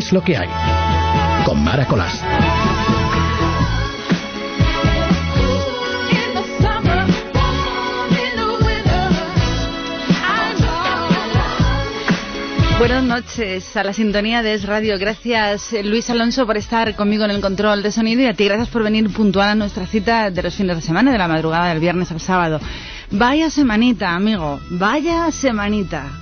Es lo que hay. Con Maracolás. Buenas noches a la sintonía de Es Radio. Gracias Luis Alonso por estar conmigo en el control de sonido y a ti gracias por venir puntual a nuestra cita de los fines de semana, de la madrugada del viernes al sábado. Vaya semanita, amigo, vaya semanita.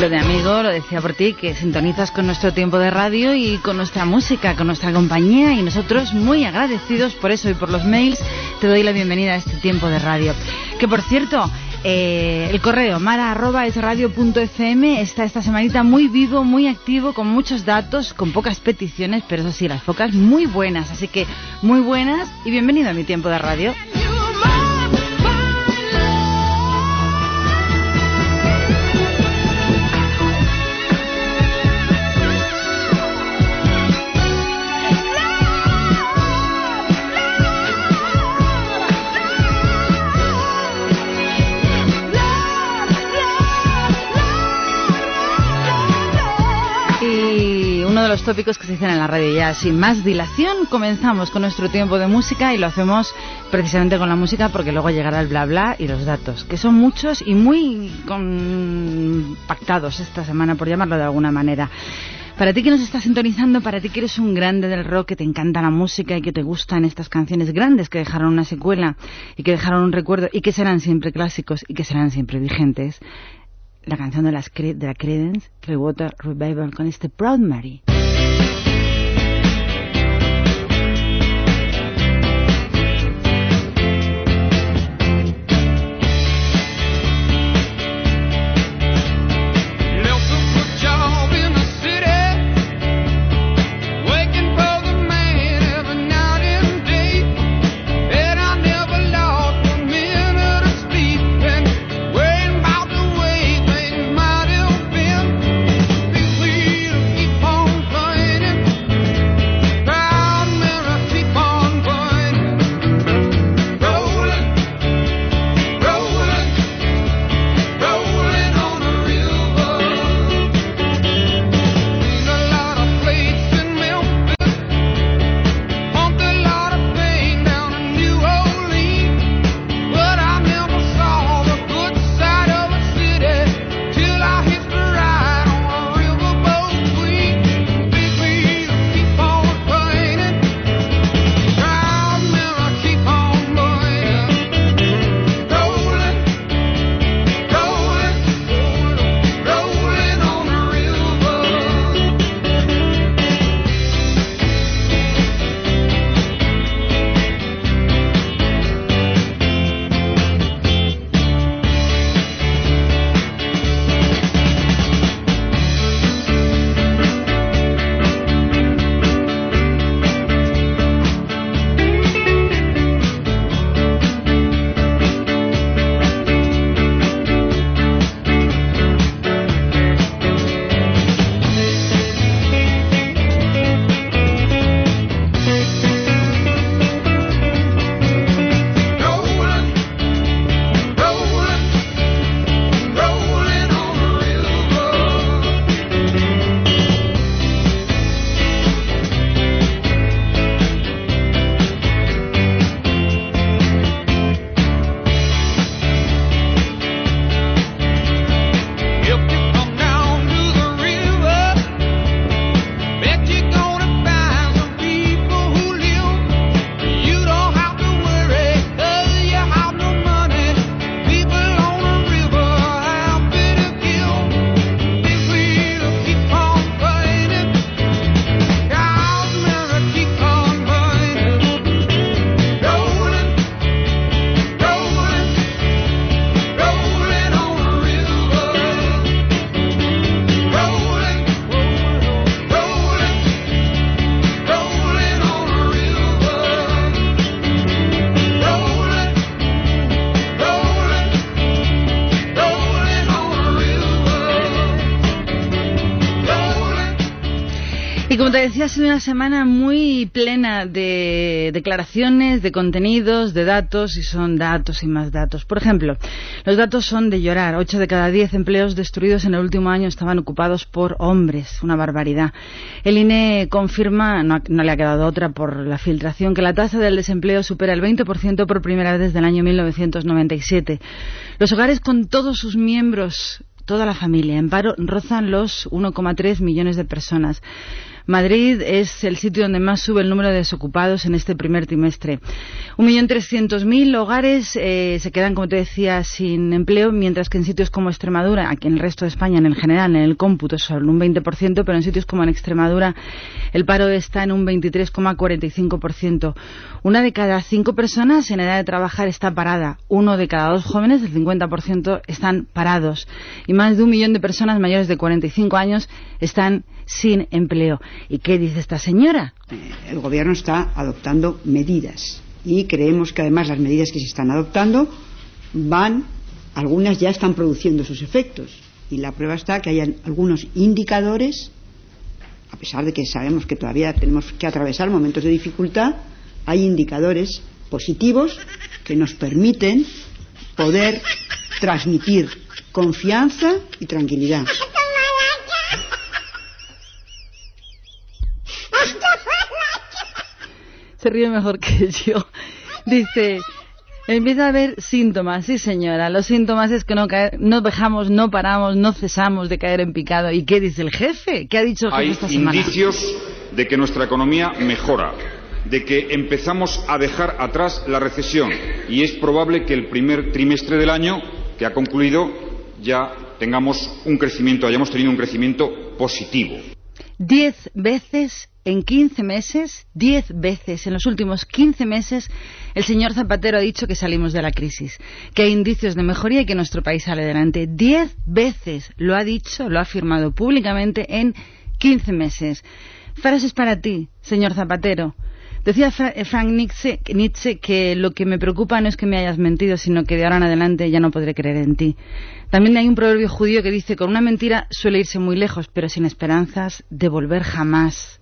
Lo de amigo lo decía por ti, que sintonizas con nuestro tiempo de radio y con nuestra música, con nuestra compañía y nosotros muy agradecidos por eso y por los mails te doy la bienvenida a este tiempo de radio. Que por cierto, eh, el correo mara.esradio.fm está esta semanita muy vivo, muy activo, con muchos datos, con pocas peticiones, pero eso sí, las pocas muy buenas. Así que muy buenas y bienvenido a mi tiempo de radio. Uno de los tópicos que se dicen en la radio ya. Sin más dilación, comenzamos con nuestro tiempo de música y lo hacemos precisamente con la música porque luego llegará el bla bla y los datos, que son muchos y muy compactados esta semana, por llamarlo de alguna manera. Para ti que nos estás sintonizando, para ti que eres un grande del rock, que te encanta la música y que te gustan estas canciones grandes que dejaron una secuela y que dejaron un recuerdo y que serán siempre clásicos y que serán siempre vigentes, la canción de, las, de la Credence, Clearwater Revival, con este Proud Mary. Ha sido una semana muy plena de declaraciones, de contenidos, de datos, y son datos y más datos. Por ejemplo, los datos son de llorar. Ocho de cada diez empleos destruidos en el último año estaban ocupados por hombres. Una barbaridad. El INE confirma, no, no le ha quedado otra por la filtración, que la tasa del desempleo supera el 20% por primera vez desde el año 1997. Los hogares con todos sus miembros toda la familia. En paro rozan los 1,3 millones de personas. Madrid es el sitio donde más sube el número de desocupados en este primer trimestre. Un millón trescientos mil hogares eh, se quedan, como te decía, sin empleo, mientras que en sitios como Extremadura, aquí en el resto de España, en el general, en el cómputo, solo un 20%, pero en sitios como en Extremadura el paro está en un 23,45%. Una de cada cinco personas en edad de trabajar está parada. Uno de cada dos jóvenes, el 50%, están parados. Y más de un millón de personas mayores de 45 años están sin empleo. ¿Y qué dice esta señora? El Gobierno está adoptando medidas y creemos que además las medidas que se están adoptando van, algunas ya están produciendo sus efectos. Y la prueba está que hay algunos indicadores, a pesar de que sabemos que todavía tenemos que atravesar momentos de dificultad, hay indicadores positivos que nos permiten poder transmitir confianza y tranquilidad. Se ríe mejor que yo. Dice, empieza a haber síntomas, sí señora, los síntomas es que no, no dejamos, no paramos, no cesamos de caer en picado. ¿Y qué dice el jefe? ¿Qué ha dicho el jefe Hay esta semana? indicios de que nuestra economía mejora, de que empezamos a dejar atrás la recesión y es probable que el primer trimestre del año que ha concluido ya tengamos un crecimiento, hayamos tenido un crecimiento positivo. Diez veces en 15 meses, 10 veces en los últimos 15 meses, el señor Zapatero ha dicho que salimos de la crisis, que hay indicios de mejoría y que nuestro país sale adelante. 10 veces lo ha dicho, lo ha afirmado públicamente en 15 meses. Frases para ti, señor Zapatero. Decía eh, Frank Nietzsche, Nietzsche, que lo que me preocupa no es que me hayas mentido, sino que de ahora en adelante ya no podré creer en ti. También hay un proverbio judío que dice, con una mentira suele irse muy lejos, pero sin esperanzas de volver jamás.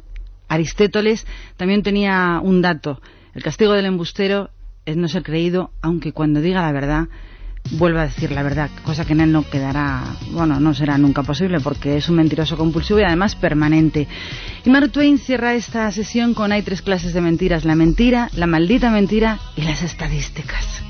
Aristóteles también tenía un dato. El castigo del embustero es no ser creído, aunque cuando diga la verdad vuelva a decir la verdad, cosa que en él no quedará, bueno, no será nunca posible porque es un mentiroso compulsivo y además permanente. Y Mark Twain cierra esta sesión con hay tres clases de mentiras, la mentira, la maldita mentira y las estadísticas.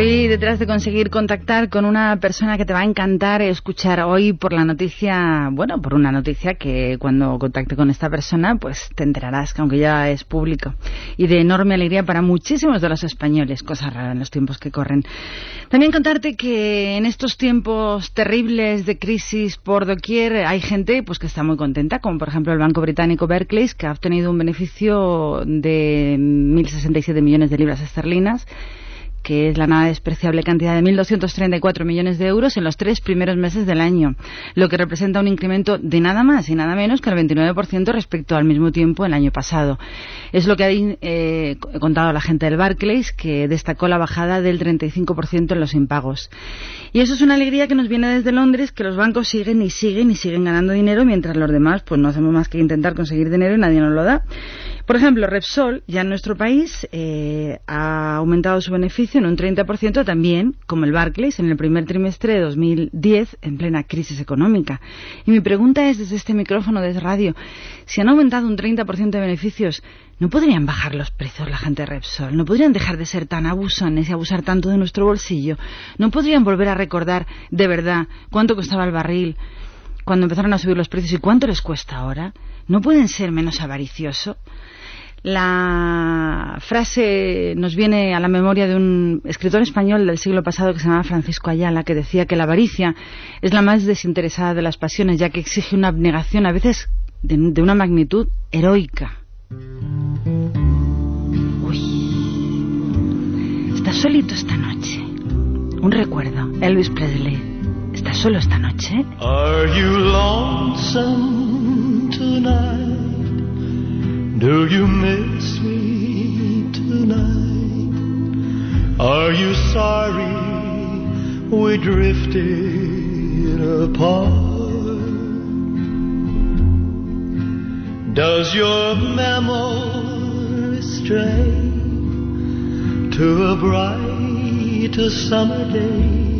Estoy detrás de conseguir contactar con una persona que te va a encantar escuchar hoy por la noticia, bueno, por una noticia que cuando contacte con esta persona, pues te enterarás que aunque ya es público y de enorme alegría para muchísimos de los españoles, cosa rara en los tiempos que corren. También contarte que en estos tiempos terribles de crisis por doquier hay gente pues que está muy contenta, como por ejemplo el banco británico Barclays, que ha obtenido un beneficio de 1.067 millones de libras esterlinas que es la nada despreciable cantidad de 1.234 millones de euros en los tres primeros meses del año, lo que representa un incremento de nada más y nada menos que el 29% respecto al mismo tiempo el año pasado. Es lo que ha eh, contado la gente del Barclays, que destacó la bajada del 35% en los impagos. Y eso es una alegría que nos viene desde Londres, que los bancos siguen y siguen y siguen ganando dinero, mientras los demás pues no hacemos más que intentar conseguir dinero y nadie nos lo da. Por ejemplo, Repsol, ya en nuestro país, eh, ha aumentado su beneficio en un 30% también, como el Barclays, en el primer trimestre de 2010, en plena crisis económica. Y mi pregunta es, desde este micrófono de radio, si han aumentado un 30% de beneficios, ¿no podrían bajar los precios la gente de Repsol? ¿No podrían dejar de ser tan abusones y abusar tanto de nuestro bolsillo? ¿No podrían volver a recordar de verdad cuánto costaba el barril cuando empezaron a subir los precios y cuánto les cuesta ahora? ¿No pueden ser menos avariciosos? La frase nos viene a la memoria de un escritor español del siglo pasado que se llamaba Francisco Ayala, que decía que la avaricia es la más desinteresada de las pasiones, ya que exige una abnegación a veces de, una magnitud heroica. Uy, estás solito esta noche. Un recuerdo, Elvis Presley. ¿Estás solo esta noche? Are you lonesome tonight? Do you miss me tonight? Are you sorry we drifted apart? Does your memory stray to a bright summer day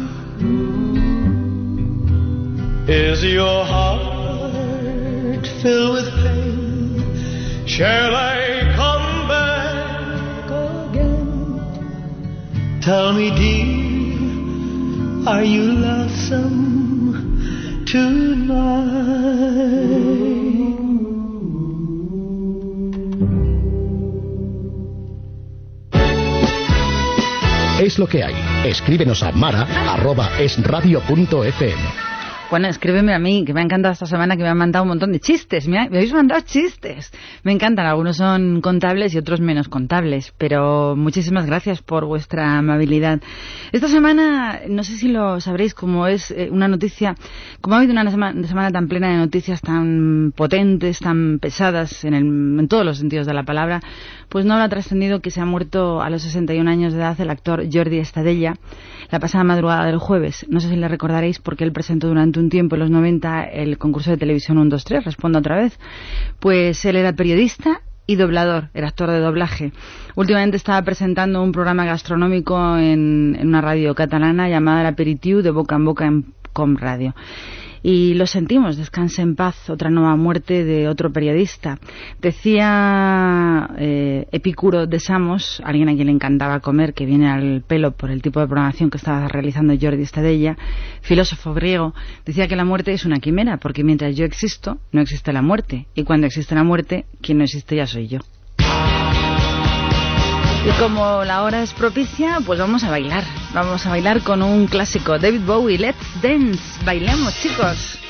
Is your heart filled with pain? Shall I come? Tell me, dear, are you lonesome tonight? Es lo que hay. Escríbenos a mara.esradio.fm. Bueno, escríbeme a mí, que me ha encantado esta semana, que me han mandado un montón de chistes. Me, habéis mandado chistes. Me encantan, algunos son contables y otros menos contables, pero muchísimas gracias por vuestra amabilidad. Esta semana, no sé si lo sabréis, como es eh, una noticia, como ha habido una semana, tan plena de noticias tan potentes, tan pesadas en, en todos los sentidos de la palabra, pues no habrá trascendido que se ha muerto a los 61 años de edad el actor Jordi Estadella la pasada madrugada del jueves. No sé si le recordaréis porque él presentó durante un tiempo, en los 90, el concurso de televisión 1, 2, 3, respondo otra vez. Pues él era periodista y doblador, era actor de doblaje. Últimamente estaba presentando un programa gastronómico en, en una radio catalana llamada El Aperitiu de Boca en Boca en Com Radio y lo sentimos, descanse en paz, otra nueva muerte de otro periodista. Decía eh, Epicuro de Samos, alguien a quien le encantaba comer, que viene al pelo por el tipo de programación que estaba realizando Jordi Estadella, filósofo griego, decía que la muerte es una quimera, porque mientras yo existo, no existe la muerte, y cuando existe la muerte, quien no existe ya soy yo. Y como la hora es propicia, pues vamos a bailar. Vamos a bailar con un clásico, David Bowie, Let's Dance. Bailemos, chicos.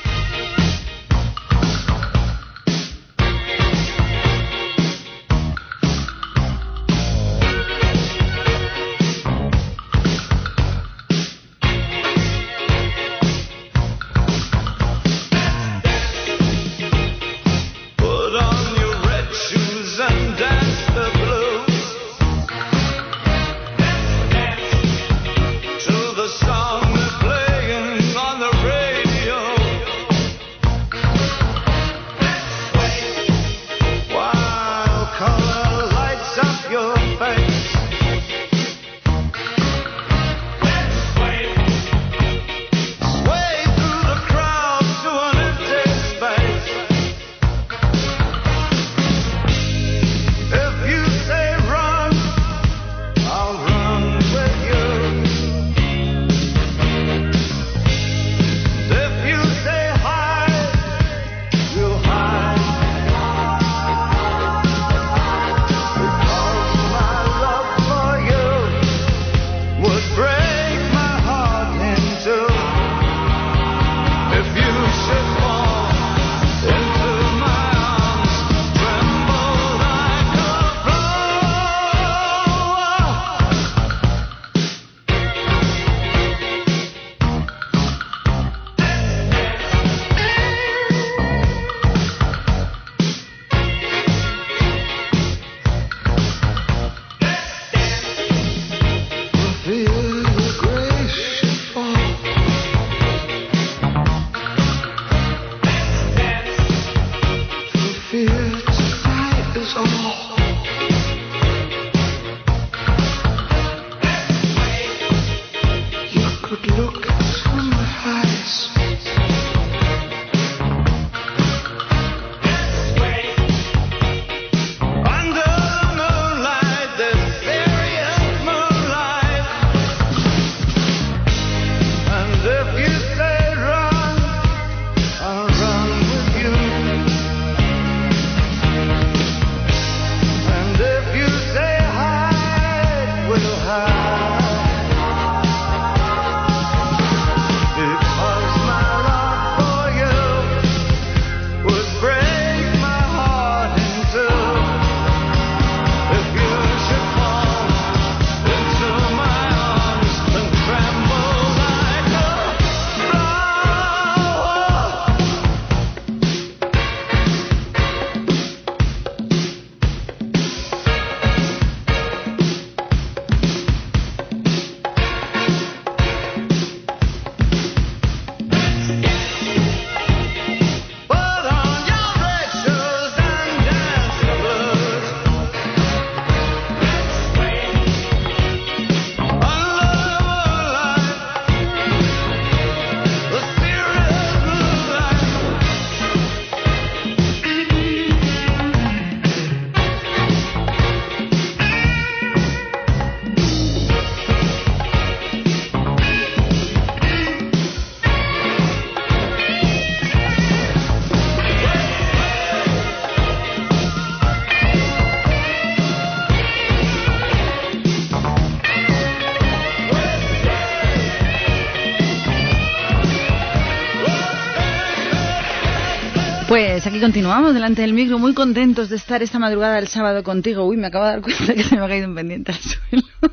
Continuamos delante del micro, muy contentos de estar esta madrugada del sábado contigo. Uy, me acabo de dar cuenta que se me ha caído un pendiente al suelo.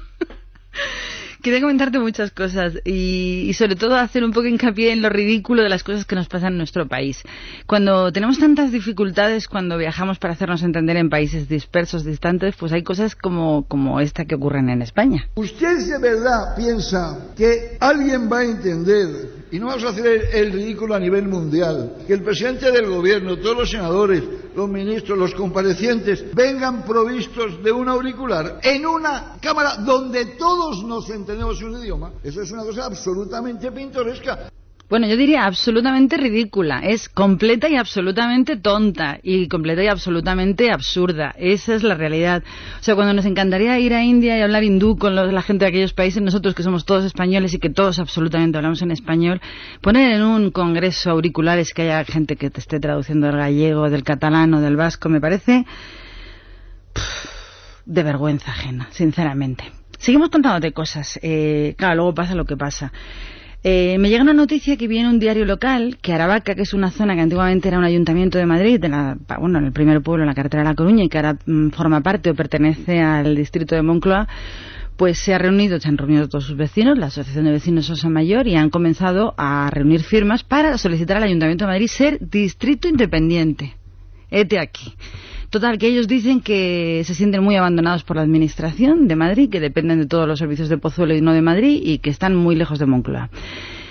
Quería comentarte muchas cosas y, sobre todo hacer un poco hincapié en lo ridículo de las cosas que nos pasan en nuestro país. Cuando tenemos tantas dificultades cuando viajamos para hacernos entender en países dispersos, distantes, pues hay cosas como, como esta que ocurren en España. ¿Usted de verdad piensa que alguien va a entender y no vamos a hacer el, ridículo a nivel mundial, que el presidente del gobierno, todos los senadores, los ministros, los comparecientes, vengan provistos de un auricular en una cámara donde todos nos entendemos un idioma. Eso es una cosa absolutamente pintoresca. Bueno, yo diría absolutamente ridícula. Es completa y absolutamente tonta y completa y absolutamente absurda. Esa es la realidad. O sea, cuando nos encantaría ir a India y hablar hindú con la gente de aquellos países, nosotros que somos todos españoles y que todos absolutamente hablamos en español, poner en un congreso auriculares que haya gente que te esté traduciendo del gallego, del catalán o del vasco, me parece de vergüenza ajena, sinceramente. Seguimos contándote cosas. Eh, claro, luego pasa lo que pasa. Eh, me llega una noticia que viene un diario local que Aravaca, que es una zona que antiguamente era un ayuntamiento de Madrid, la, bueno, en el primer pueblo, en la carretera de La Coruña, y que ahora mm, forma parte o pertenece al distrito de Moncloa, pues se ha reunido, se han reunido todos sus vecinos, la Asociación de Vecinos Osa Mayor, y han comenzado a reunir firmas para solicitar al Ayuntamiento de Madrid ser distrito independiente. Este aquí. Total, que ellos dicen que se sienten muy abandonados por la Administración de Madrid, que dependen de todos los servicios de Pozuelo y no de Madrid, y que están muy lejos de Moncloa.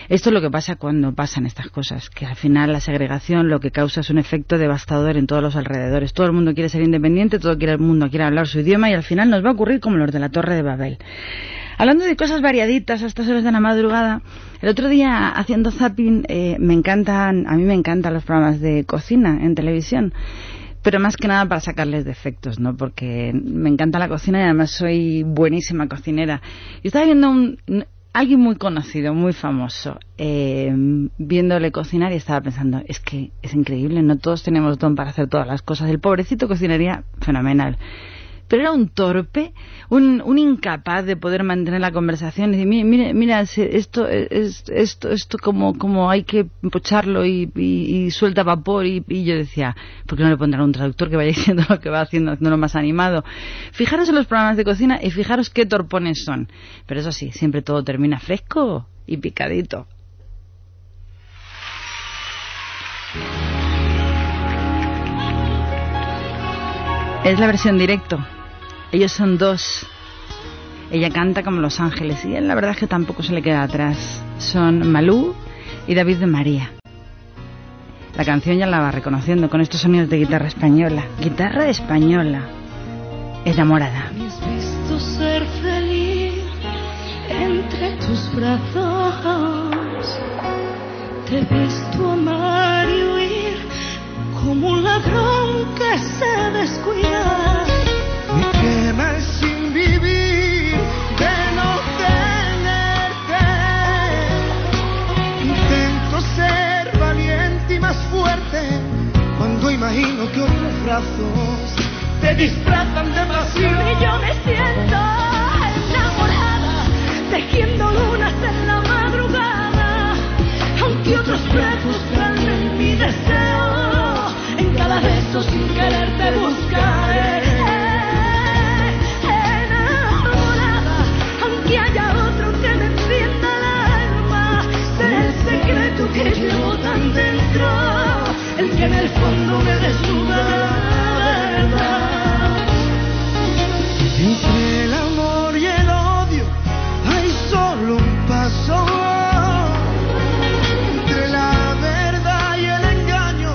Esto es lo que pasa cuando pasan estas cosas, que al final la segregación lo que causa es un efecto devastador en todos los alrededores. Todo el mundo quiere ser independiente, todo el mundo quiere hablar su idioma y al final nos va a ocurrir como los de la Torre de Babel. Hablando de cosas variaditas a estas horas de la madrugada, el otro día haciendo zapping eh, me encantan, a mí me encantan los programas de cocina en televisión pero más que nada para sacarles defectos, ¿no? Porque me encanta la cocina y además soy buenísima cocinera. Y estaba viendo un, alguien muy conocido, muy famoso, eh, viéndole cocinar y estaba pensando, es que es increíble, no todos tenemos don para hacer todas las cosas. El pobrecito cocinaría fenomenal pero era un torpe, un, incapaz de poder mantener la conversación. Y mira, mira, mira esto, es, esto, esto como, como hay que pocharlo y, suelta vapor. Y, yo decía, ¿por qué no le pondrán un traductor que vaya diciendo lo que va haciendo, haciendo lo más animado? Fijaros en los programas de cocina y fijaros qué torpones son. Pero eso sí, siempre todo termina fresco y picadito. Es la versión directo. Ellos son dos. Ella canta como Los Ángeles y él la verdad es que tampoco se le queda atrás. Son Malú y David de María. La canción ya la va reconociendo con estos sonidos de guitarra española. Guitarra española. Enamorada. has visto ser feliz entre tus brazos. Te he visto amar y huir como un ladrón que se descuida que otros brazos te disfrazan de pasión. Y yo me siento enamorada, tejiendo lunas en la madrugada, aunque otros brazos calmen mi deseo. En cada beso sin quererte buscaré. El fondo me desnuda la verdad. Entre el amor y el odio hay solo un paso. Entre la verdad y el engaño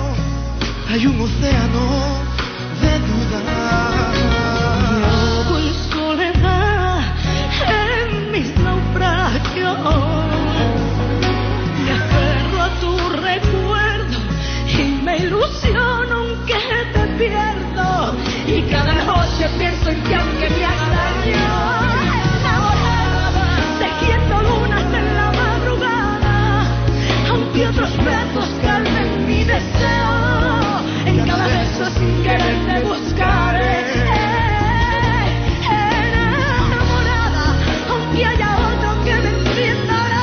hay un océano que pienso y que aunque me hagas daño, enamorada, tejiendo lunas en la madrugada, aunque otros besos calmen mi deseo, en cada beso sin querer te buscaré. Enamorada, aunque haya otro que me encienda el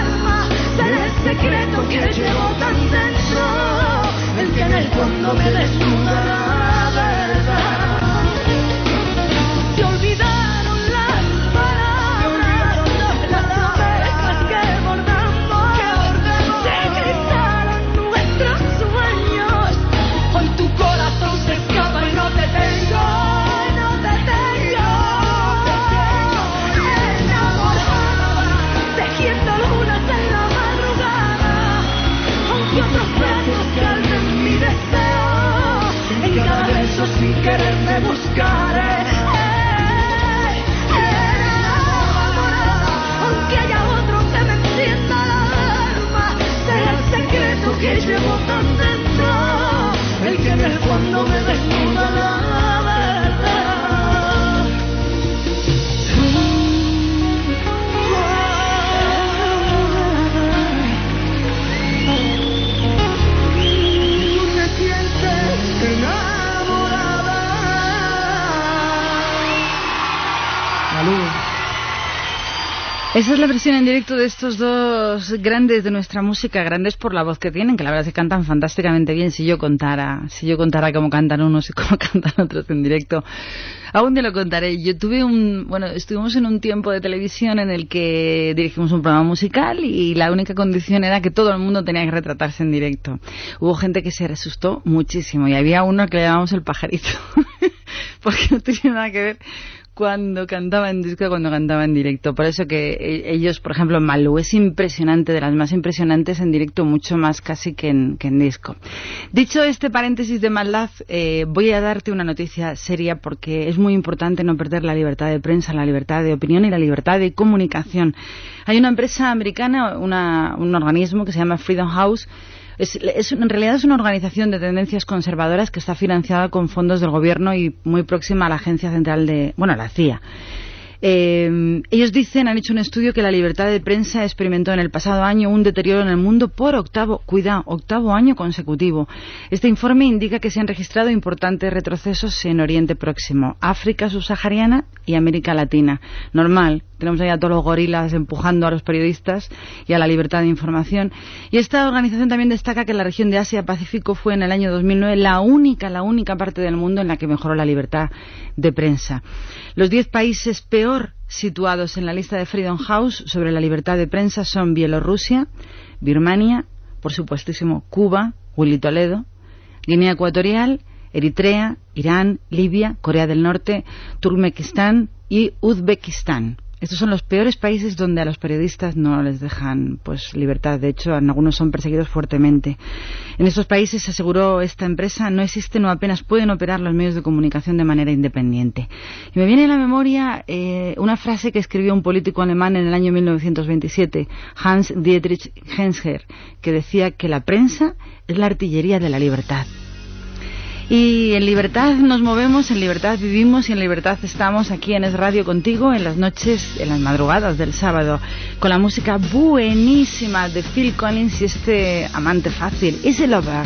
alma, será secreto que llevo tan dentro, el que en el fondo me desnudará. Llevo tan dentro, el que en el fondo me desnuda Esa es la versión en directo de estos dos grandes de nuestra música, grandes por la voz que tienen, que la verdad que cantan fantásticamente bien. Si yo contara, si yo contara cómo cantan unos y cómo cantan otros en directo, aún te lo contaré. Yo tuve un, bueno, estuvimos en un tiempo de televisión en el que dirigimos un programa musical y la única condición era que todo el mundo tenía que retratarse en directo. Hubo gente que se asustó muchísimo y había uno que le llamamos el pajarito, porque no tenía nada que ver cuando cantaba en disco cuando cantaba en directo. Por eso que eh, ellos, por ejemplo, Malú es impresionante, de las más impresionantes en directo, mucho más casi que en, que en disco. Dicho este paréntesis de maldad, eh, voy a darte una noticia seria porque es muy importante no perder la libertad de prensa, la libertad de opinión y la libertad de comunicación. Hay una empresa americana, una, un organismo que se llama Freedom House, en realidad es una organización de tendencias conservadoras que está financiada con fondos del gobierno y muy próxima a la Agencia Central de, bueno, a la CIA. Eh, ellos dicen, han hecho un estudio que la libertad de prensa experimentó en el pasado año un deterioro en el mundo por octavo, cuidado, octavo año consecutivo. Este informe indica que se han registrado importantes retrocesos en Oriente Próximo, África subsahariana y América Latina. Normal, tenemos ahí a todos los gorilas empujando a los periodistas y a la libertad de información. Y esta organización también destaca que la región de Asia-Pacífico fue en el año 2009 la única, la única parte del mundo en la que mejoró la libertad de prensa. Los diez países peor situados en la lista de Freedom House sobre la libertad de prensa son Bielorrusia, Birmania, por supuestísimo Cuba, Willy Toledo, Guinea Ecuatorial, Eritrea, Irán, Libia, Corea del Norte, Turkmenistán y Uzbekistán. Estos son los peores países donde a los periodistas no les dejan pues libertad. De hecho, algunos son perseguidos fuertemente. En estos países, aseguró esta empresa, no existen o apenas pueden operar los medios de comunicación de manera independiente. Y me viene a la memoria eh, una frase que escribió un político alemán en el año 1927, Hans Dietrich Henscher, que decía que la prensa es la artillería de la libertad. Y en libertad nos movemos, en libertad vivimos y en libertad estamos aquí en Es Radio contigo en las noches, en las madrugadas del sábado, con la música buenísima de Phil Collins y este amante fácil, Easy Lover.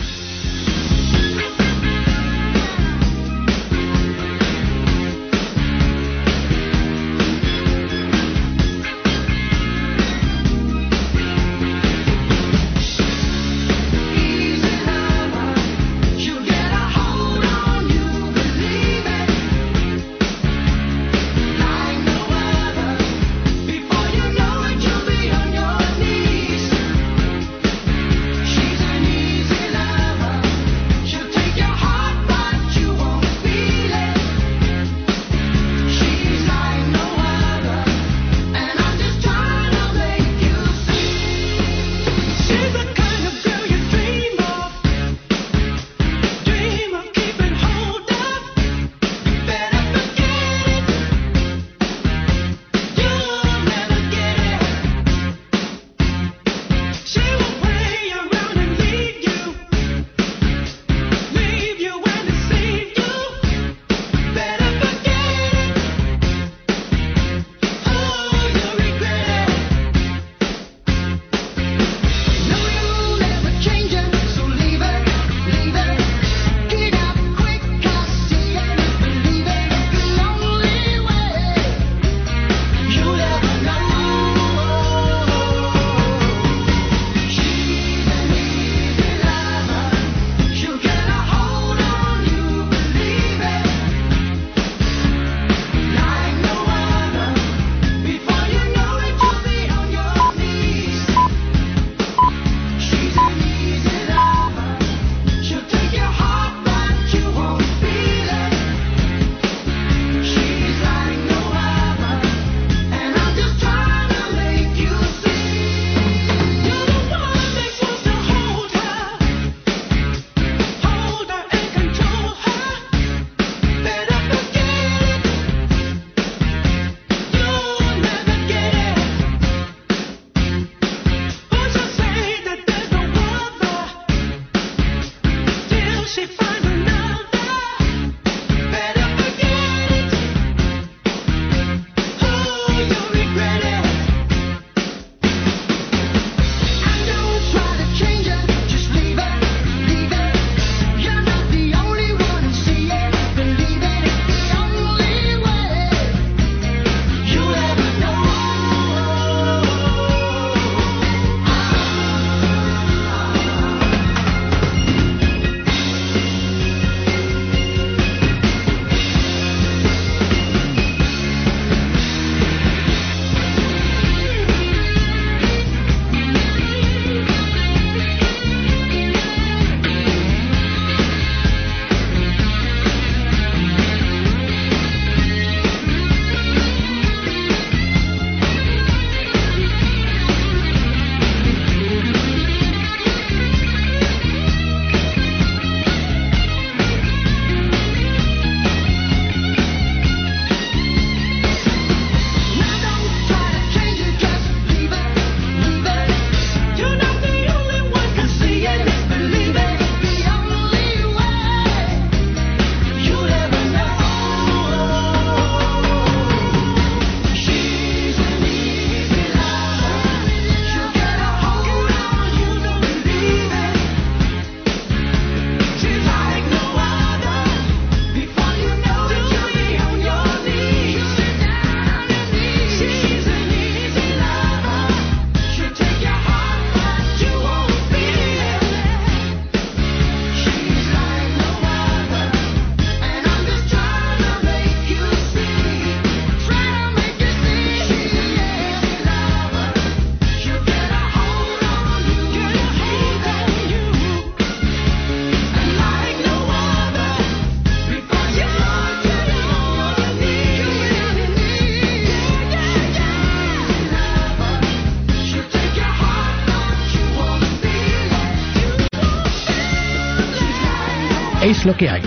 Lo que hay.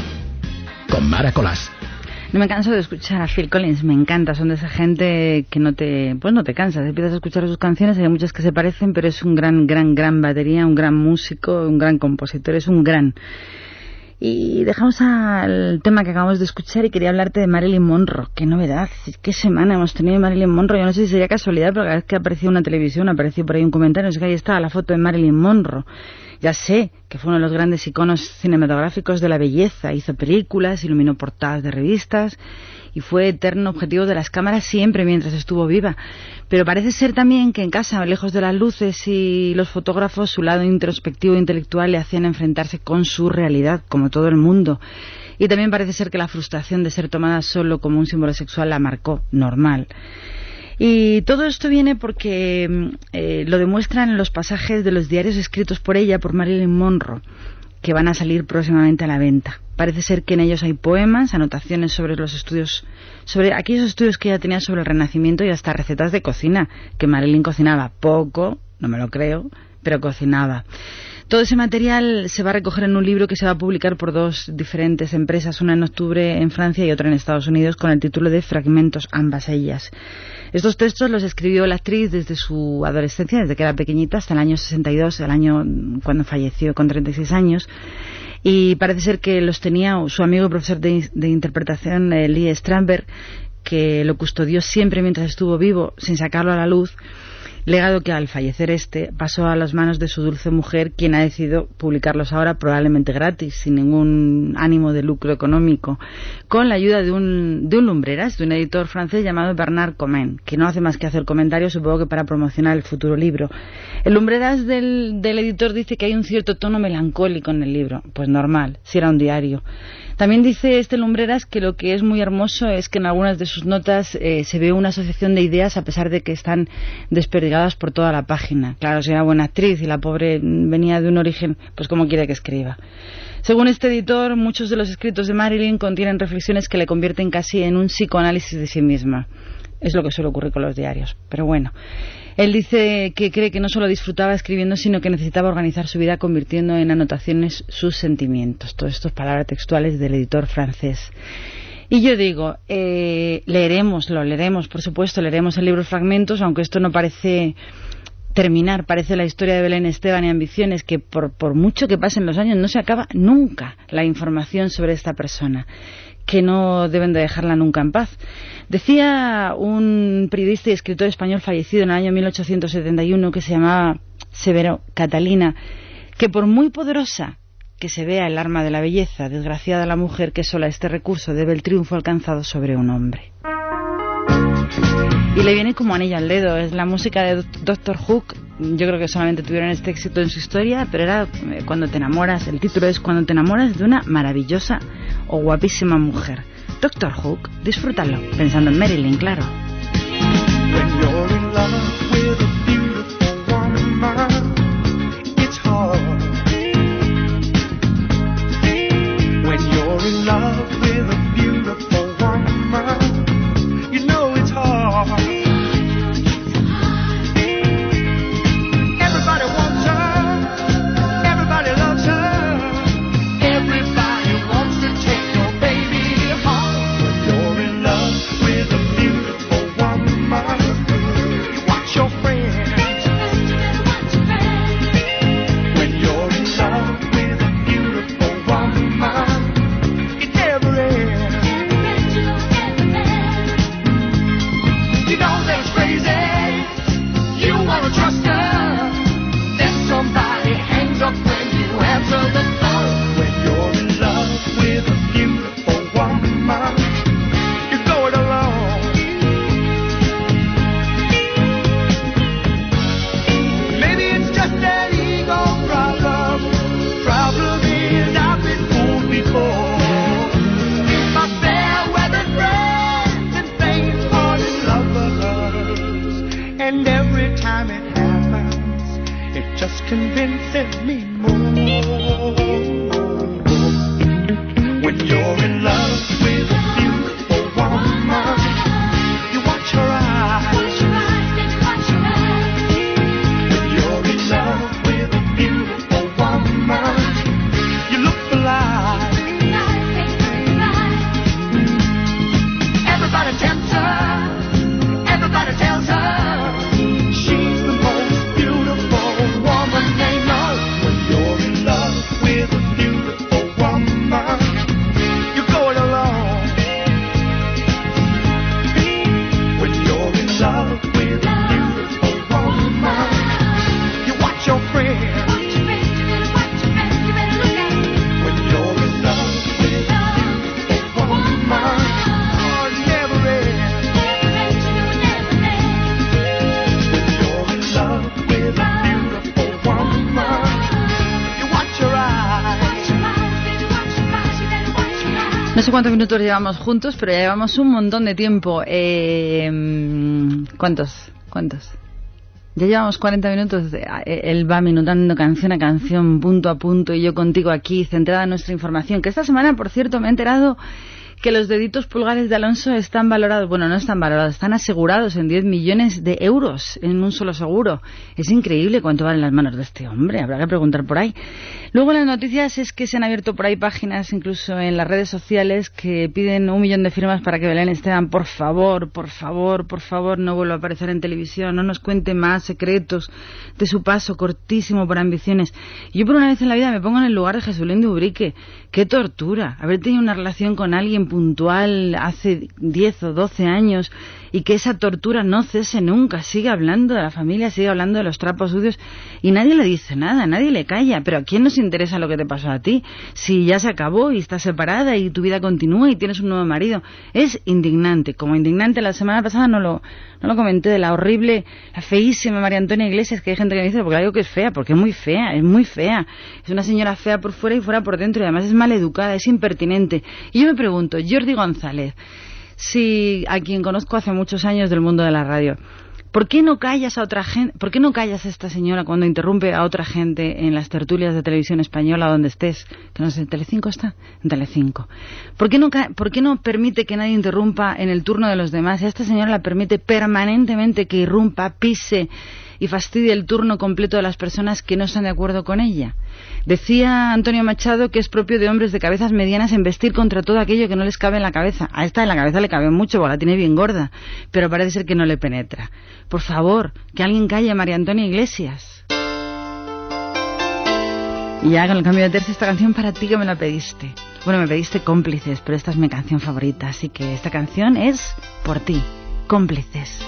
Con Mara Colás. No me canso de escuchar a Phil Collins, me encanta, son de esa gente que no te, pues no te cansas, empiezas a escuchar sus canciones, hay muchas que se parecen, pero es un gran, gran, gran batería, un gran músico, un gran compositor, es un gran. Y dejamos al tema que acabamos de escuchar y quería hablarte de Marilyn Monroe. Qué novedad, qué semana hemos tenido Marilyn Monroe. Yo no sé si sería casualidad, pero cada vez que apareció una televisión apareció por ahí un comentario, es que ahí estaba la foto de Marilyn Monroe. Ya sé que fue uno de los grandes iconos cinematográficos de la belleza, hizo películas, iluminó portadas de revistas fue eterno objetivo de las cámaras siempre mientras estuvo viva. Pero parece ser también que en casa, lejos de las luces y los fotógrafos, su lado introspectivo e intelectual le hacían enfrentarse con su realidad, como todo el mundo. Y también parece ser que la frustración de ser tomada solo como un símbolo sexual la marcó normal. Y todo esto viene porque mm, eh, lo demuestran los pasajes de los diarios escritos por ella, por Marilyn Monroe, que van a salir próximamente a la venta. Parece ser que en ellos hay poemas, anotaciones sobre los estudios, sobre aquellos estudios que ella tenía sobre el Renacimiento y hasta recetas de cocina, que Marilyn cocinaba poco, no me lo creo, pero cocinaba. Todo ese material se va a recoger en un libro que se va a publicar por dos diferentes empresas, una en octubre en Francia y otra en Estados Unidos, con el título de Fragmentos, ambas ellas. Estos textos los escribió la actriz desde su adolescencia, desde que era pequeñita, hasta el año 62, el año cuando falleció con 36 años. Y parece ser que los tenía su amigo profesor de, de interpretación, eh, Lee Strandberg, que lo custodió siempre mientras estuvo vivo, sin sacarlo a la luz legado que al fallecer este pasó a las manos de su dulce mujer, quien ha decidido publicarlos ahora probablemente gratis, sin ningún ánimo de lucro económico, con la ayuda de un, de un lumbreras, de un editor francés llamado Bernard Comen, que no hace más que hacer comentarios, supongo que para promocionar el futuro libro. El lumbreras del, del editor dice que hay un cierto tono melancólico en el libro, pues normal, si era un diario. También dice este Lumbreras que lo que es muy hermoso es que en algunas de sus notas eh, se ve una asociación de ideas a pesar de que están desperdigadas por toda la página. Claro, si era buena actriz y la pobre venía de un origen, pues como quiere que escriba. Según este editor, muchos de los escritos de Marilyn contienen reflexiones que le convierten casi en un psicoanálisis de sí misma. Es lo que suele ocurrir con los diarios. Pero bueno, él dice que cree que no solo disfrutaba escribiendo, sino que necesitaba organizar su vida convirtiendo en anotaciones sus sentimientos. Todas estas palabras textuales del editor francés. Y yo digo, eh, leeremos, lo leeremos, por supuesto, leeremos el libro Fragmentos, aunque esto no parece terminar, parece la historia de Belén Esteban y Ambiciones, que por, por mucho que pasen los años no se acaba nunca la información sobre esta persona que no deben de dejarla nunca en paz. Decía un periodista y escritor español fallecido en el año 1871 que se llamaba Severo Catalina, que por muy poderosa que se vea el arma de la belleza, desgraciada la mujer que sola este recurso debe el triunfo alcanzado sobre un hombre. Y le viene como anillo al dedo, es la música de Doctor Hook, yo creo que solamente tuvieron este éxito en su historia, pero era eh, cuando te enamoras, el título es Cuando te enamoras de una maravillosa o guapísima mujer. Doctor Hook, disfrútalo, pensando en Marilyn, claro. Everybody wants to take your baby home. When you're sé cuántos minutos llevamos juntos, pero ya llevamos un montón de tiempo. Eh, ¿Cuántos? ¿Cuántos? Ya llevamos 40 minutos, de- eh, él va minutando canción a canción, punto a punto, y yo contigo aquí, centrada en nuestra información. Que esta semana, por cierto, me he enterado que los deditos pulgares de Alonso están valorados, bueno, no están valorados, están asegurados en 10 millones de euros en un solo seguro. Es increíble cuánto valen las manos de este hombre, habrá que preguntar por ahí. Luego las noticias es que se han abierto por ahí páginas, incluso en las redes sociales, que piden un millón de firmas para que Belén Esteban, por favor, por favor, por favor, no vuelva a aparecer en televisión, no nos cuente más secretos de su paso cortísimo por ambiciones. Yo por una vez en la vida me pongo en el lugar de Jesulín de Ubrique. Qué tortura haber tenido una relación con alguien puntual hace 10 o 12 años y que esa tortura no cese nunca. Sigue hablando de la familia, sigue hablando de los trapos sucios y nadie le dice nada, nadie le calla. Pero ¿a quién nos interesa lo que te pasó a ti? Si ya se acabó y estás separada y tu vida continúa y tienes un nuevo marido. Es indignante. Como indignante la semana pasada no lo, no lo comenté de la horrible, la feísima María Antonia Iglesias, que hay gente que me dice, porque la digo que es fea, porque es muy fea, es muy fea. Es una señora fea por fuera y fuera por dentro y además es maleducada, es impertinente. Y yo me pregunto, Jordi González, si a quien conozco hace muchos años del mundo de la radio, ¿por qué no callas a otra gente? ¿Por qué no callas a esta señora cuando interrumpe a otra gente en las tertulias de televisión española donde estés? Que no sé, ¿en Telecinco está? En Telecinco. ¿Por qué no por qué no permite que nadie interrumpa en el turno de los demás? Y a esta señora la permite permanentemente que irrumpa, pise y fastidie el turno completo de las personas que no están de acuerdo con ella. Decía Antonio Machado que es propio de hombres de cabezas medianas investir contra todo aquello que no les cabe en la cabeza. A esta en la cabeza le cabe mucho, la tiene bien gorda, pero parece ser que no le penetra. Por favor, que alguien calle a María Antonia Iglesias. Y ya el cambio de tercio esta canción para ti que me la pediste. Bueno, me pediste cómplices, pero esta es mi canción favorita, así que esta canción es por ti, cómplices.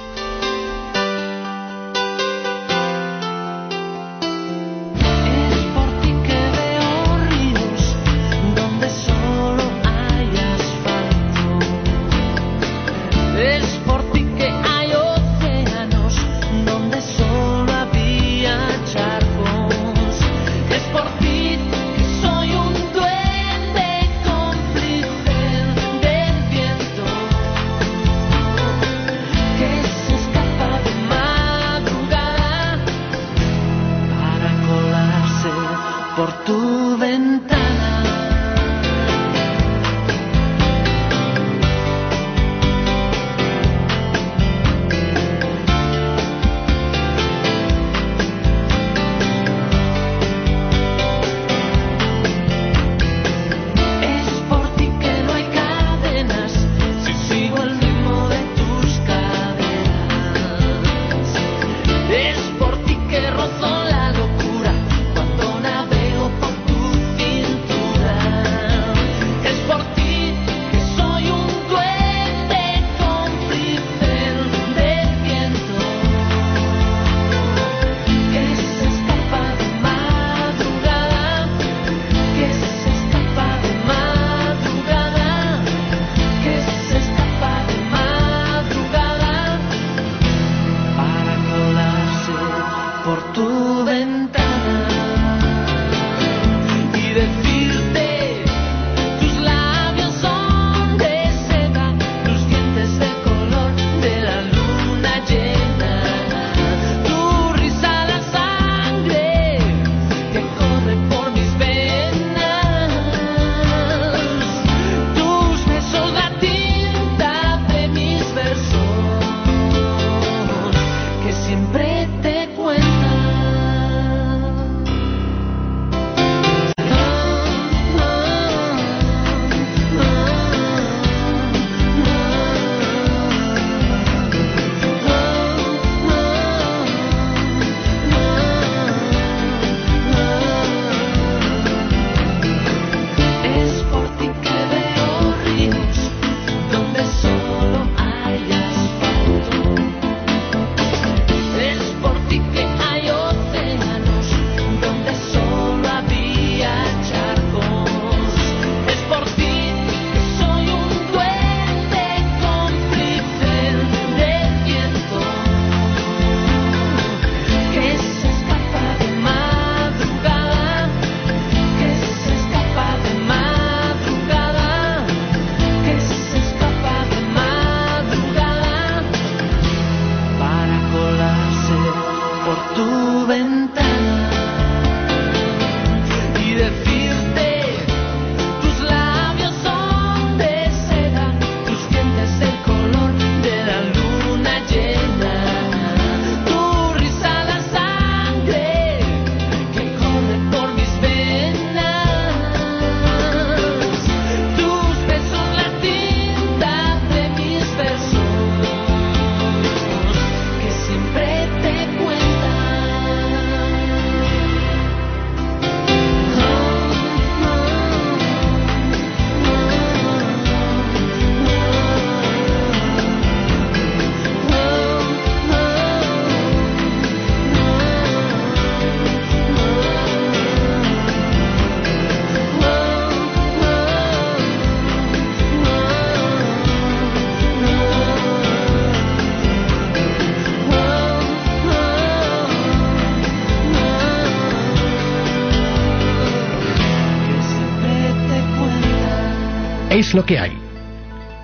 Lo que hay.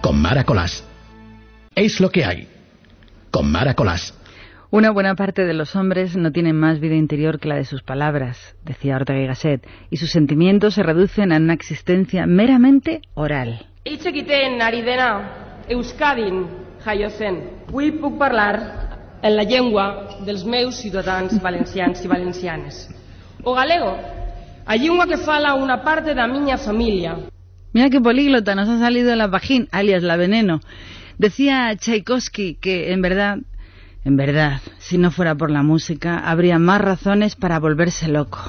Con Mara Colás. Es lo que hay. Con Mara Colás. Una buena parte de los hombres no tienen más vida interior que la de sus palabras, decía Ortega y Gasset, y sus sentimientos se reducen a una existencia meramente oral. Hitz ari dena Euskadin jaio zen. Avui puc parlar en la llengua dels meus ciutadans valencians i valencianes. O galego, a llengua que fala una parte da miña familia. Mira qué políglota nos ha salido la vagín, alias la veneno. Decía Tchaikovsky que, en verdad, en verdad, si no fuera por la música, habría más razones para volverse loco.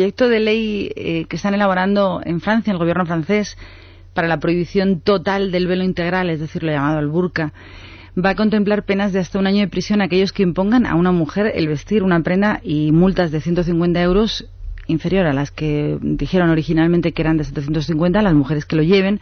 Proyecto de ley eh, que están elaborando en Francia, el gobierno francés, para la prohibición total del velo integral, es decir, lo llamado el burka, va a contemplar penas de hasta un año de prisión a aquellos que impongan a una mujer el vestir una prenda y multas de 150 euros inferior a las que dijeron originalmente que eran de 750 las mujeres que lo lleven,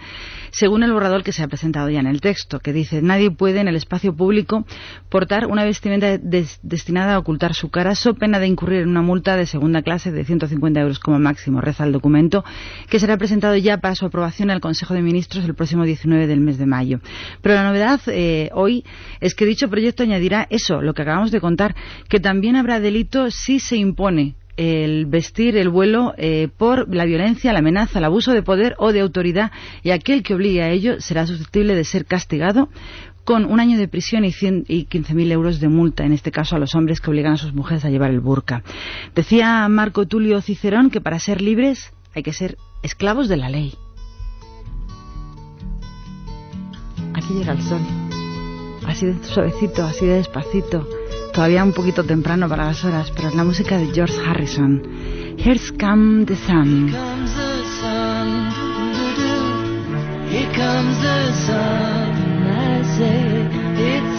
según el borrador que se ha presentado ya en el texto, que dice nadie puede en el espacio público portar una vestimenta des- destinada a ocultar su cara, so pena de incurrir en una multa de segunda clase de 150 euros como máximo, reza el documento, que será presentado ya para su aprobación al Consejo de Ministros el próximo 19 del mes de mayo. Pero la novedad eh, hoy es que dicho proyecto añadirá eso, lo que acabamos de contar, que también habrá delito si se impone el vestir el vuelo eh, por la violencia, la amenaza, el abuso de poder o de autoridad y aquel que obligue a ello será susceptible de ser castigado con un año de prisión y, 100 y 15.000 euros de multa, en este caso a los hombres que obligan a sus mujeres a llevar el burka. Decía Marco Tulio Cicerón que para ser libres hay que ser esclavos de la ley. Aquí llega el sol. Así de suavecito, así de despacito. Todavía un poquito temprano para las horas, pero es la música de George Harrison. Here's come the sun. comes the sun. Here comes the sun. I say it's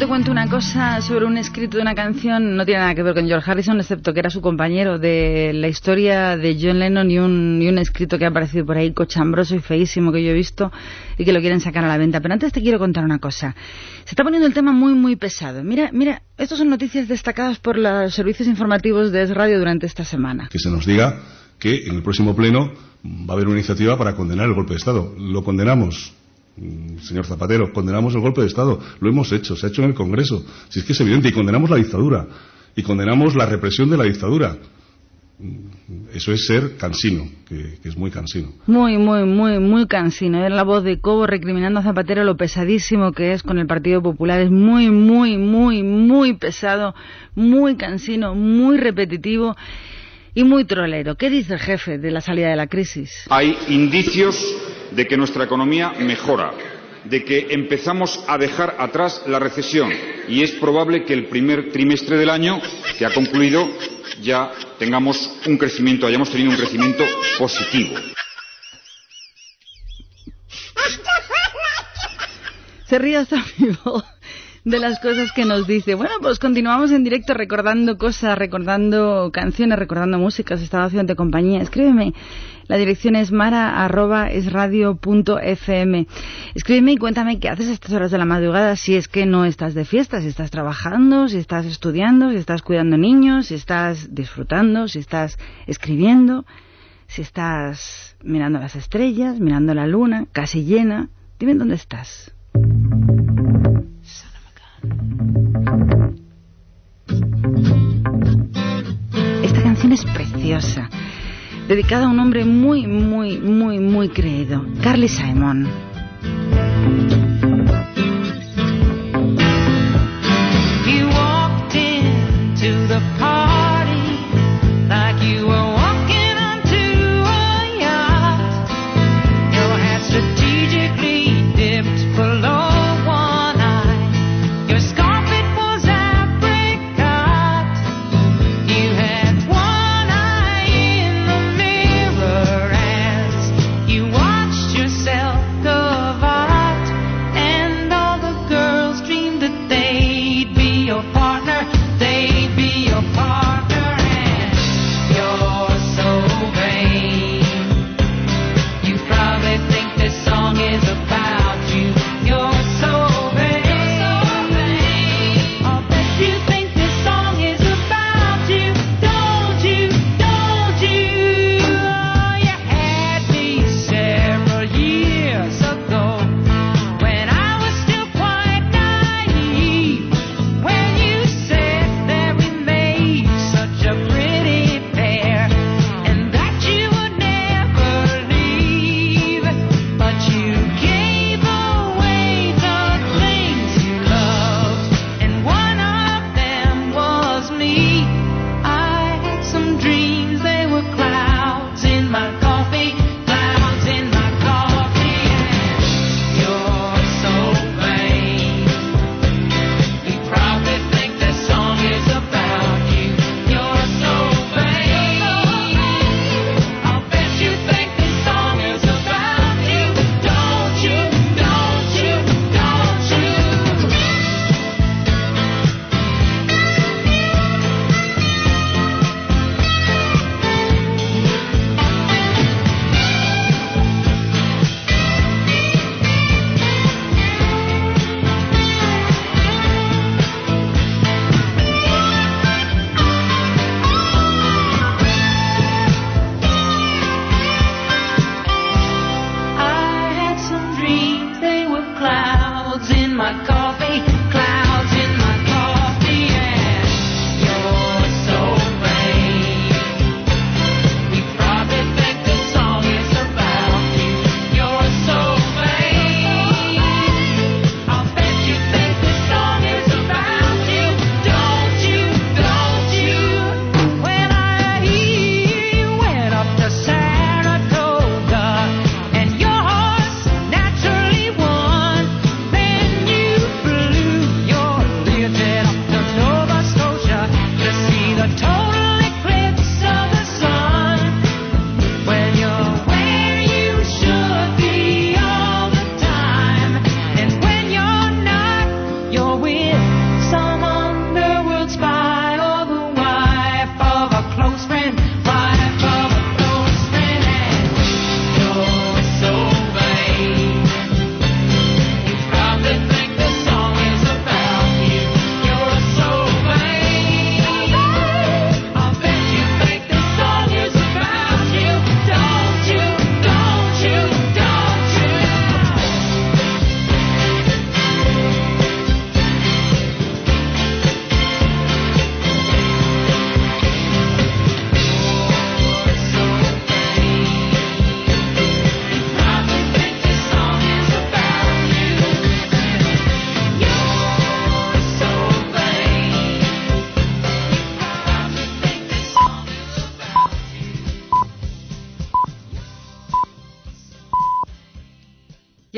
te cuento una cosa sobre un escrito de una canción, no tiene nada que ver con George Harrison, excepto que era su compañero de la historia de John Lennon y un, y un escrito que ha aparecido por ahí cochambroso y feísimo que yo he visto y que lo quieren sacar a la venta. Pero antes te quiero contar una cosa. Se está poniendo el tema muy, muy pesado. Mira, mira, estas son noticias destacadas por los servicios informativos de Es Radio durante esta semana. que se nos diga que en el próximo pleno va a haber una iniciativa para condenar el golpe de Estado. Lo condenamos, señor Zapatero, condenamos el golpe de Estado. Lo hemos hecho, se ha hecho en el Congreso. Si es que es evidente, y condenamos la dictadura. Y condenamos la represión de la dictadura. Mm, Eso es ser cansino, que, que es muy cansino. Muy, muy, muy, muy cansino. Es la voz de Cobo recriminando a Zapatero lo pesadísimo que es con el Partido Popular. Es muy, muy, muy, muy pesado, muy cansino, muy repetitivo y muy trolero. ¿Qué dice el jefe de la salida de la crisis? Hay indicios de que nuestra economía mejora, de que empezamos a dejar atrás la recesión y es probable que el primer trimestre del año, que ha concluido, ya tengamos un crecimiento, hayamos tenido un crecimiento positivo. Se de las cosas que nos dice. Bueno, pues continuamos en directo recordando cosas, recordando canciones, recordando músicas. Estaba haciendo compañía. Escríbeme. La dirección es mara.esradio.fm. Escríbeme y cuéntame qué haces a estas horas de la madrugada si es que no estás de fiesta, si estás trabajando, si estás estudiando, si estás cuidando niños, si estás disfrutando, si estás escribiendo, si estás mirando las estrellas, mirando la luna, casi llena. Dime dónde estás. Esta canción es preciosa, dedicada a un hombre muy, muy, muy, muy creído, Carly Simon.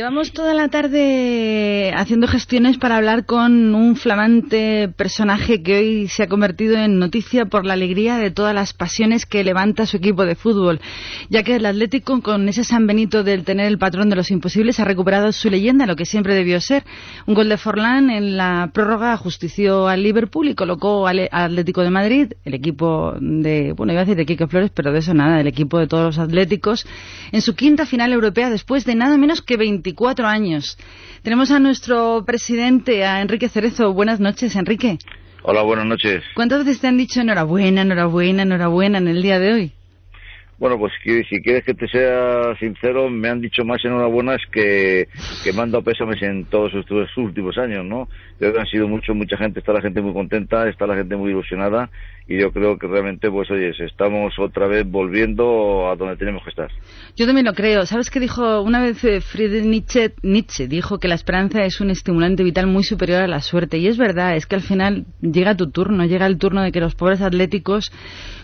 Llevamos toda la tarde haciendo gestiones para hablar con un flamante personaje que hoy se ha convertido en noticia por la alegría de todas las pasiones que levanta su equipo de fútbol, ya que el Atlético, con ese San Benito del tener el patrón de los imposibles, ha recuperado su leyenda, lo que siempre debió ser. Un gol de Forlán en la prórroga ajustició al Liverpool y colocó al Atlético de Madrid, el equipo de, bueno, iba a decir de Quique Flores, pero de eso nada, el equipo de todos los atléticos, en su quinta final europea después de nada menos que 20 24 años. Tenemos a nuestro presidente, a Enrique Cerezo. Buenas noches, Enrique. Hola, buenas noches. ¿Cuántas veces te han dicho enhorabuena, enhorabuena, enhorabuena en el día de hoy? Bueno, pues si quieres que te sea sincero, me han dicho más enhorabuenas que, que me han dado pésames en todos estos últimos años, ¿no? Creo que han sido mucho, mucha gente, está la gente muy contenta, está la gente muy ilusionada y yo creo que realmente, pues oye, estamos otra vez volviendo a donde tenemos que estar. Yo también lo creo. ¿Sabes qué dijo una vez eh, Friedrich Nietzsche? Nietzsche dijo que la esperanza es un estimulante vital muy superior a la suerte. Y es verdad, es que al final llega tu turno, llega el turno de que los pobres atléticos,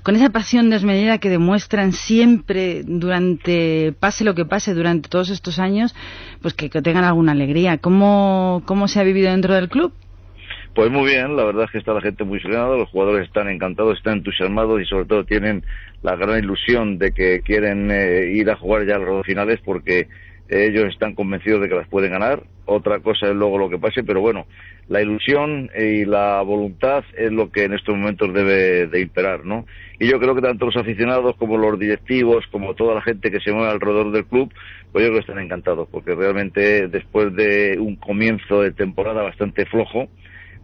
con esa pasión desmedida que demuestran siempre durante, pase lo que pase, durante todos estos años, pues que, que tengan alguna alegría. ¿Cómo, ¿Cómo se ha vivido dentro del club? Pues muy bien, la verdad es que está la gente muy ilusionada, los jugadores están encantados, están entusiasmados y sobre todo tienen la gran ilusión de que quieren eh, ir a jugar ya dos finales porque ellos están convencidos de que las pueden ganar. Otra cosa es luego lo que pase, pero bueno, la ilusión y la voluntad es lo que en estos momentos debe de imperar, ¿no? Y yo creo que tanto los aficionados como los directivos, como toda la gente que se mueve alrededor del club, pues yo creo que están encantados, porque realmente después de un comienzo de temporada bastante flojo,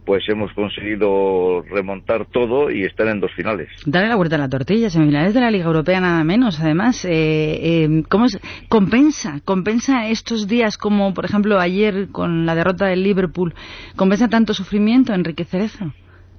pues hemos conseguido remontar todo y estar en dos finales. Darle la vuelta a la tortilla, semifinales de la Liga Europea nada menos. Además, eh, eh, ¿cómo es? compensa? ¿Compensa estos días como, por ejemplo, ayer con la derrota del Liverpool? ¿Compensa tanto sufrimiento, Enrique Cerezo?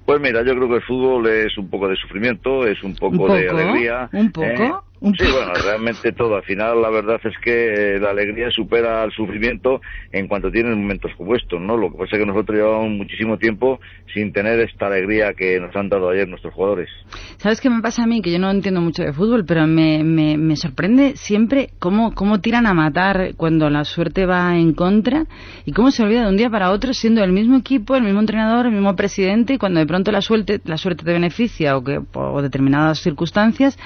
Pues mira, yo creo que el fútbol es un poco de sufrimiento, es un poco, ¿Un de alegría. ¿Un poco? ¿eh? ¿Un sí, bueno, realmente todo. Al final, la verdad es que eh, la alegría supera al sufrimiento en cuanto tienes momentos como estos, ¿no? Lo que pasa es que nosotros llevamos muchísimo tiempo sin tener esta alegría que nos han dado ayer nuestros jugadores. ¿Sabes qué me pasa a mí? Que yo no entiendo mucho de fútbol, pero me, me, me sorprende siempre cómo, cómo tiran a matar cuando la suerte va en contra y cómo se olvida de un día para otro siendo el mismo equipo, el mismo entrenador, el mismo presidente y cuando de pronto la suerte, la suerte te beneficia o, que, o determinadas circunstancias,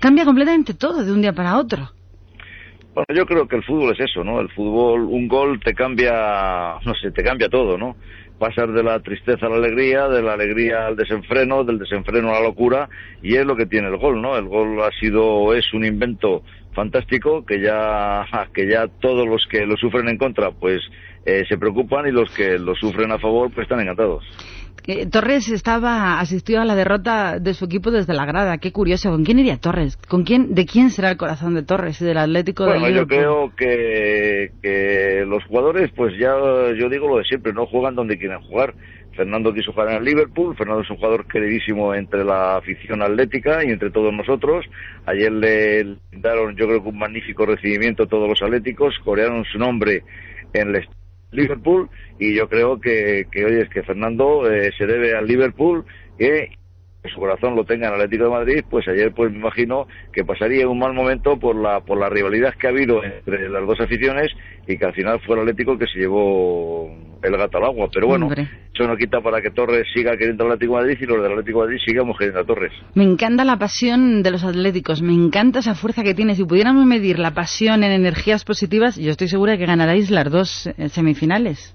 cambia completamente todo de un día para otro. Bueno, yo creo que el fútbol es eso, ¿no? El fútbol, un gol te cambia, no sé, te cambia todo, ¿no? Pasar de la tristeza a la alegría, de la alegría al desenfreno, del desenfreno a la locura, y es lo que tiene el gol, ¿no? El gol ha sido, es un invento fantástico que ya, que ya todos los que lo sufren en contra, pues eh, se preocupan y los que lo sufren a favor, pues están encantados. Eh, Torres estaba asistido a la derrota de su equipo desde la grada. Qué curioso. ¿Con quién iría Torres? ¿Con quién, ¿De quién será el corazón de Torres? ¿Del Atlético de Bueno, yo creo que, que los jugadores, pues ya yo digo lo de siempre, no juegan donde quieren jugar. Fernando quiso jugar en el Liverpool, Fernando es un jugador queridísimo entre la afición atlética y entre todos nosotros. Ayer le daron, yo creo que un magnífico recibimiento a todos los atléticos, corearon su nombre en el Liverpool y yo creo que, que oye, es que Fernando eh, se debe al Liverpool que su corazón lo tenga en el Atlético de Madrid, pues ayer pues me imagino que pasaría un mal momento por la por la rivalidad que ha habido entre las dos aficiones y que al final fue el Atlético que se llevó el gato al agua. Pero bueno, Hombre. eso no quita para que Torres siga queriendo al Atlético de Madrid y los del Atlético de Madrid sigamos queriendo a Torres. Me encanta la pasión de los atléticos, me encanta esa fuerza que tiene. Si pudiéramos medir la pasión en energías positivas, yo estoy segura de que ganaréis las dos eh, semifinales.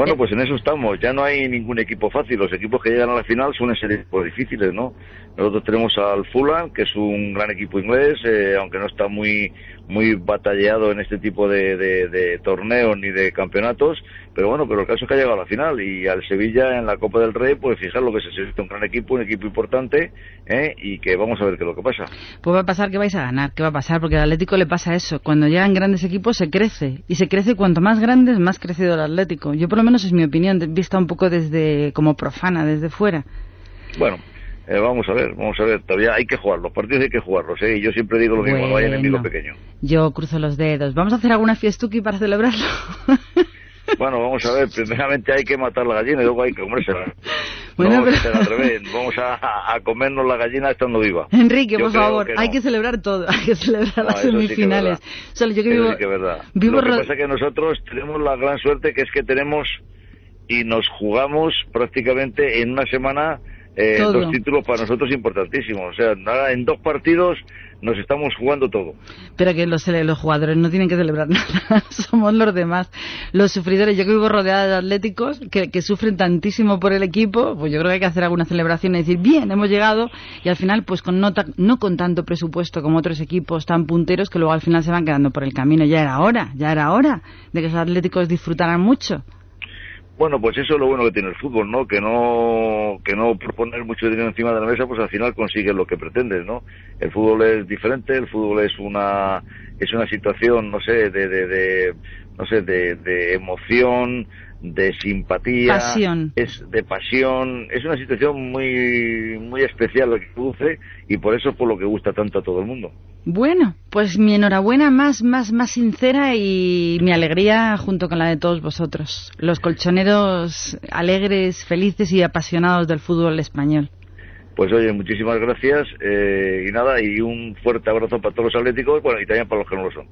Bueno, pues en eso estamos. Ya no hay ningún equipo fácil. Los equipos que llegan a la final suelen ser equipos difíciles, ¿no? Nosotros tenemos al Fulham, que es un gran equipo inglés, eh, aunque no está muy muy batallado en este tipo de, de- de torneos ni de campeonatos. Pero bueno, pero el caso es que ha llegado a la final. Y al Sevilla en la Copa del Rey, pues fijar lo que el Sevilla, un gran equipo, un equipo importante, ¿eh? y que vamos a ver qué es lo que pasa. Pues va a pasar que vais a ganar, ¿qué va a pasar? Porque al Atlético le pasa eso. Cuando llegan grandes equipos se crece. Y se crece cuanto más grandes, más crecido el Atlético. Yo por lo menos es mi opinión, vista un poco desde como profana, desde fuera. Bueno, eh, vamos a ver, vamos a ver. Todavía hay que jugar, los partidos hay que jugarlos, ¿eh? Y yo siempre digo lo mismo, no hay enemigo pequeño. Yo cruzo los dedos. ¿Vamos a hacer alguna fiestuki para celebrarlo? Bueno, vamos a ver, primeramente hay que matar la gallina y luego hay que comérsela. Bueno, no vamos a pero- hacer al revés. Vamos a, a comernos la gallina estando viva. Enrique, Yo por favor, no. hay que celebrar todo, hay que celebrar No, las eso sí que semifinales. Solo yo que vivo, sí que verdad. vivo Lo que pasa es que nosotros tenemos la gran suerte que es que tenemos y nos jugamos prácticamente en una semana eh, dos títulos para nosotros importantísimos. O sea, nada, en dos partidos nos estamos jugando todo. Pero que los, los jugadores no tienen que celebrar nada, somos los demás, los sufridores. Yo que vivo rodeada de atléticos que, que sufren tantísimo por el equipo, pues yo creo que hay que hacer alguna celebración y decir, bien, hemos llegado, y al final, pues con no, no con tanto presupuesto como otros equipos tan punteros que luego al final se van quedando por el camino. Ya era hora, ya era hora de que esos atléticos disfrutaran mucho. Bueno, pues eso es lo bueno que tiene el fútbol, ¿no? Que no que no proponer mucho dinero encima de la mesa, pues al final consigues lo que pretendes, ¿no? El fútbol es diferente, el fútbol es una es una situación, no sé, de, de, no sé, de, de emoción, de simpatía, Pasión. es de pasión, es una situación muy muy especial lo que produce y por eso es por lo que gusta tanto a todo el mundo. Bueno, pues mi enhorabuena más, más, más sincera y mi alegría junto con la de todos vosotros, los colchoneros alegres, felices y apasionados del fútbol español. Pues oye, muchísimas gracias eh, y nada, y un fuerte abrazo para todos los atléticos, bueno, y también para los que no lo son.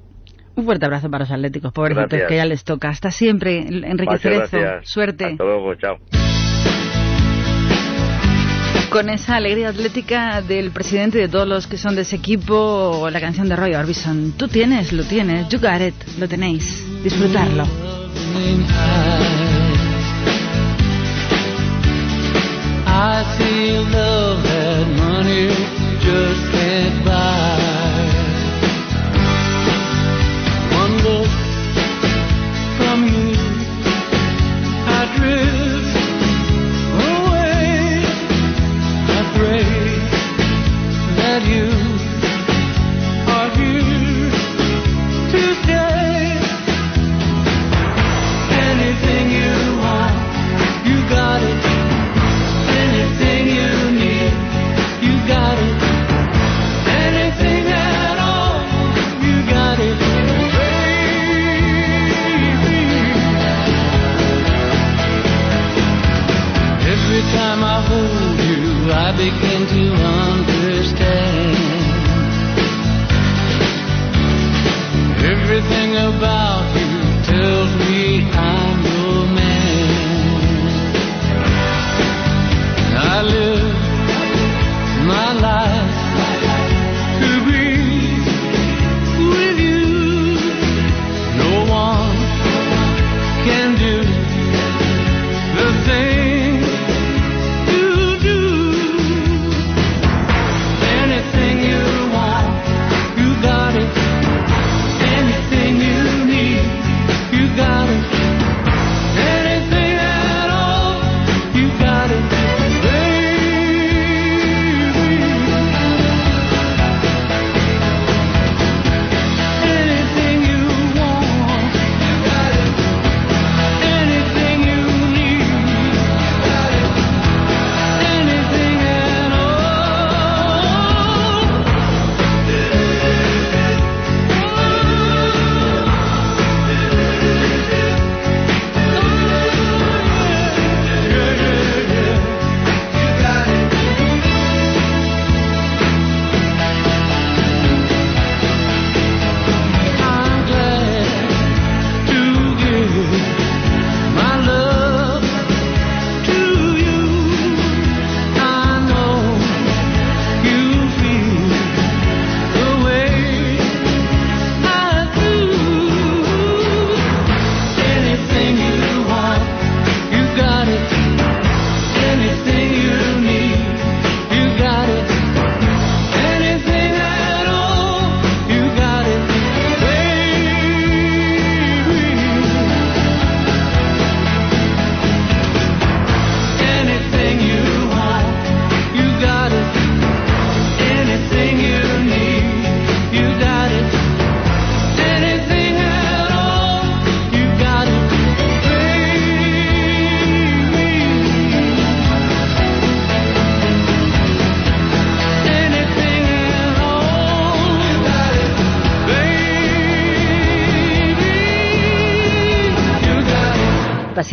Un fuerte abrazo para los atléticos, pobrecitos, que ya les toca. Hasta siempre, Enrique Muchas Cerezo. gracias. Suerte. Hasta luego, chao. Con esa alegría atlética del presidente y de todos los que son de ese equipo, la canción de Roy Orbison. Tú tienes, lo tienes, you got it, lo tenéis. Disfrutarlo. I feel love that money just can't buy. Drift away. I pray that you time I hold you, I begin to understand everything about you tells me I'm your man. I live my life. to be with you. No one can do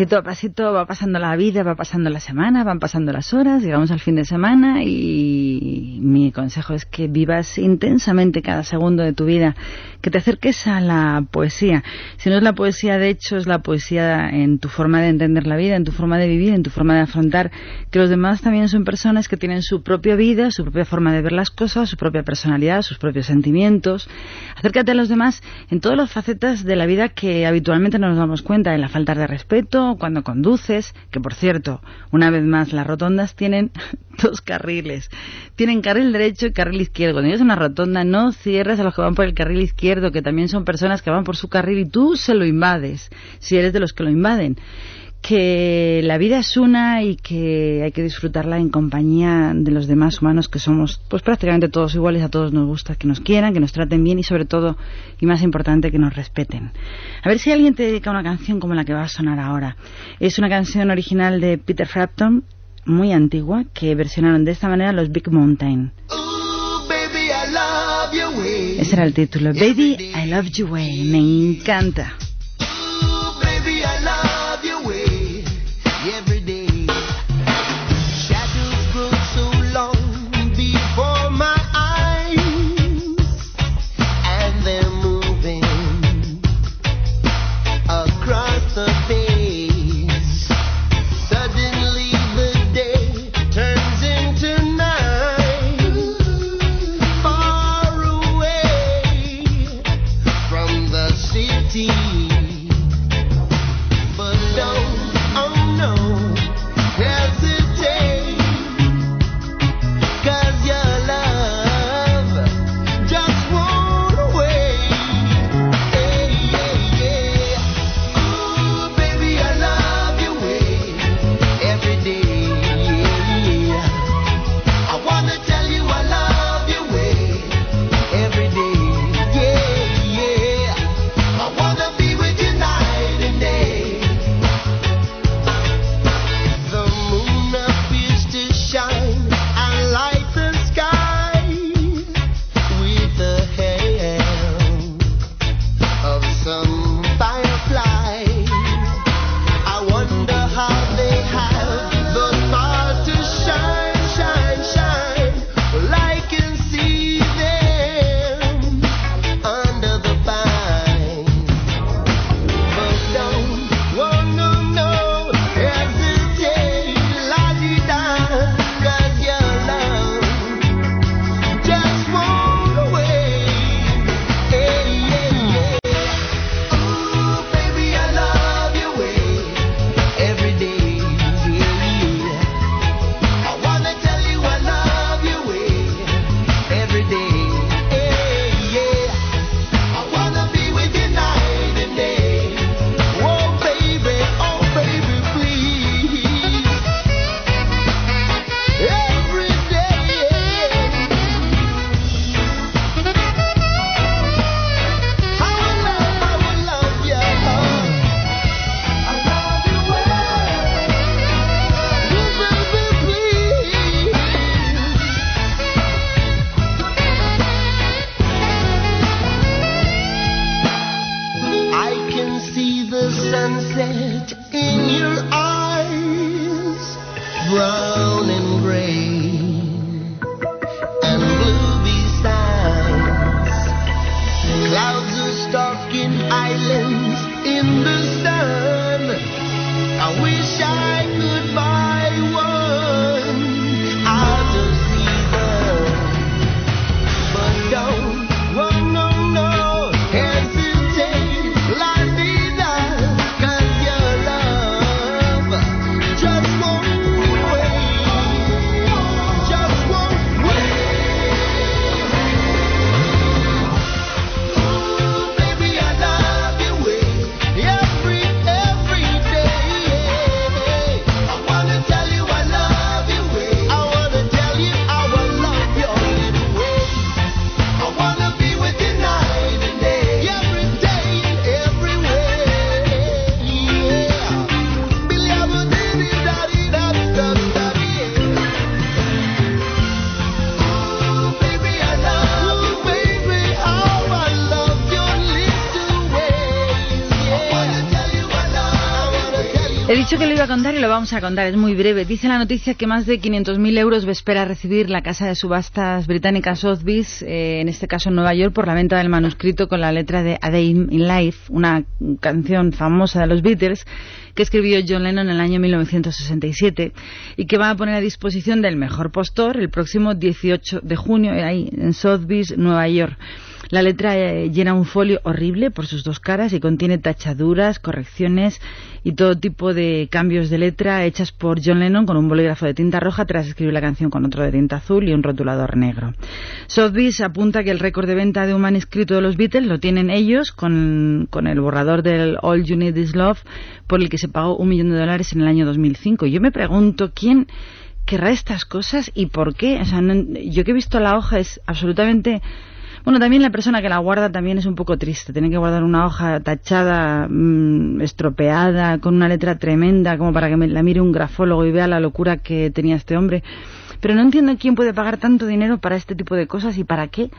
pasito a pasito va pasando la vida, va pasando la semana, van pasando las horas, llegamos al fin de semana y mi consejo es que vivas intensamente cada segundo de tu vida, que te acerques a la poesía. Si no es la poesía de hecho, es la poesía en tu forma de entender la vida, en tu forma de vivir, en tu forma de afrontar que los demás también son personas que tienen su propia vida, su propia forma de ver las cosas, su propia personalidad, sus propios sentimientos. Acércate a los demás en todas las facetas de la vida que habitualmente no nos damos cuenta, en la falta de respeto, cuando conduces, que por cierto, una vez más, las rotondas tienen dos carriles. Tienen carril derecho y carril izquierdo. Cuando llegas a una rotonda, no cierres a los que van por el carril izquierdo, que también son personas que van por su carril y tú se lo invades, si eres de los que lo invaden que la vida es una y que hay que disfrutarla en compañía de los demás humanos que somos pues prácticamente todos iguales, a todos nos gusta que nos quieran, que nos traten bien y sobre todo, y más importante, que nos respeten. A ver si alguien te dedica una canción como la que va a sonar ahora. Es una canción original de Peter Frampton, muy antigua, que versionaron de esta manera los Big Mountain. Ese era el título. Baby, I Love You Way. Me encanta. Dicho que lo iba a contar y lo vamos a contar, es muy breve. Dice la noticia que más de 500.000 euros espera recibir la casa de subastas británica Sotheby's, eh, en este caso en Nueva York, por la venta del manuscrito con la letra de A Day in Life, una canción famosa de los Beatles que escribió John Lennon en el año 1967 y que va a poner a disposición del mejor postor el próximo 18 de junio ahí en Sotheby's, Nueva York. La letra eh, llena un folio horrible por sus dos caras y contiene tachaduras, correcciones y todo tipo de cambios de letra hechas por John Lennon con un bolígrafo de tinta roja tras escribir la canción con otro de tinta azul y un rotulador negro. Sotheby's apunta que el récord de venta de un manuscrito de los Beatles lo tienen ellos con, con el borrador del All You Need Is Love por el que se pagó un millón de dólares en el año 2005. Yo me pregunto quién querrá estas cosas y por qué. O sea, no- yo que he visto la hoja es absolutamente bueno, también la persona que la guarda también es un poco triste. Tiene que guardar una hoja tachada, mm, estropeada, con una letra tremenda, como para que me la mire un grafólogo y vea la locura que tenía este hombre. Pero no entiendo quién puede pagar tanto dinero para este tipo de cosas y para qué.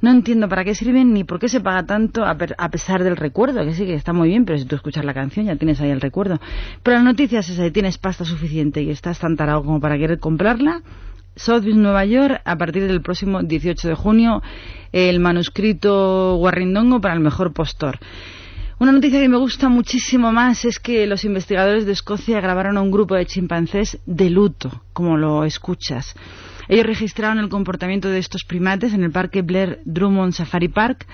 No entiendo para qué sirven ni por qué se paga tanto a, a pesar del recuerdo, que sí que está muy bien, pero si tú escuchas la canción ya tienes ahí el recuerdo. Pero la noticia es esa, tienes pasta suficiente y estás tan tarado como para querer comprarla, Sotheby's Nueva York a partir del próximo 18 de junio el manuscrito Guarrindongo para el mejor postor. Una noticia que me gusta muchísimo más es que los investigadores de Escocia grabaron a un grupo de chimpancés de luto, como lo escuchas. Ellos registraron el comportamiento de estos primates en el parque Blair Drummond Safari Park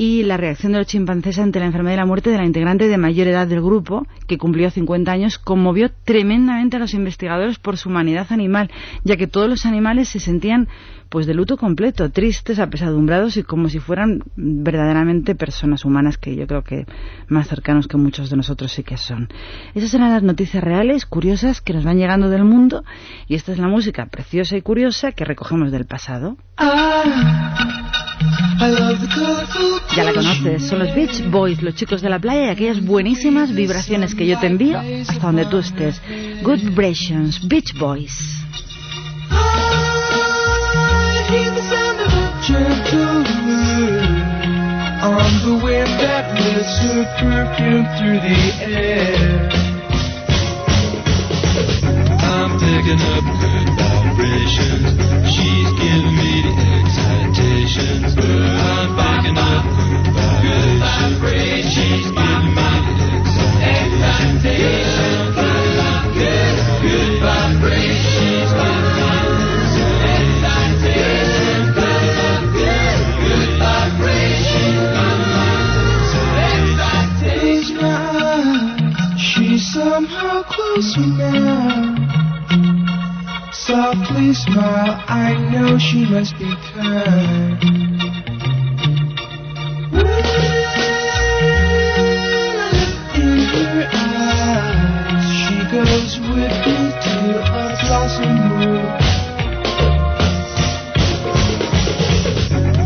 y la reacción de los chimpancés ante la enfermedad y la muerte de la integrante de mayor edad del grupo, que cumplió 50 años, conmovió tremendamente a los investigadores por su humanidad animal, ya que todos los animales se sentían pues de luto completo, tristes, apesadumbrados y como si fueran verdaderamente personas humanas que yo creo que más cercanos que muchos de nosotros sí que son. Esas eran las noticias reales, curiosas, que nos van llegando del mundo y esta es la música preciosa y curiosa que recogemos del pasado. Ya la conoces, son los Beach Boys, los chicos de la playa y aquellas buenísimas vibraciones que yo te envío hasta donde tú estés. Good Vibrations, Beach Boys. Excitations. I'm picking up good vibrations. She's giving me the excitations. Good, good vibrations. She's giving me the excitations. Good, good vibrations. Close my eyes. She's somehow closer now. Softly smile, I know she must be kind. Goes with me to a blossom room.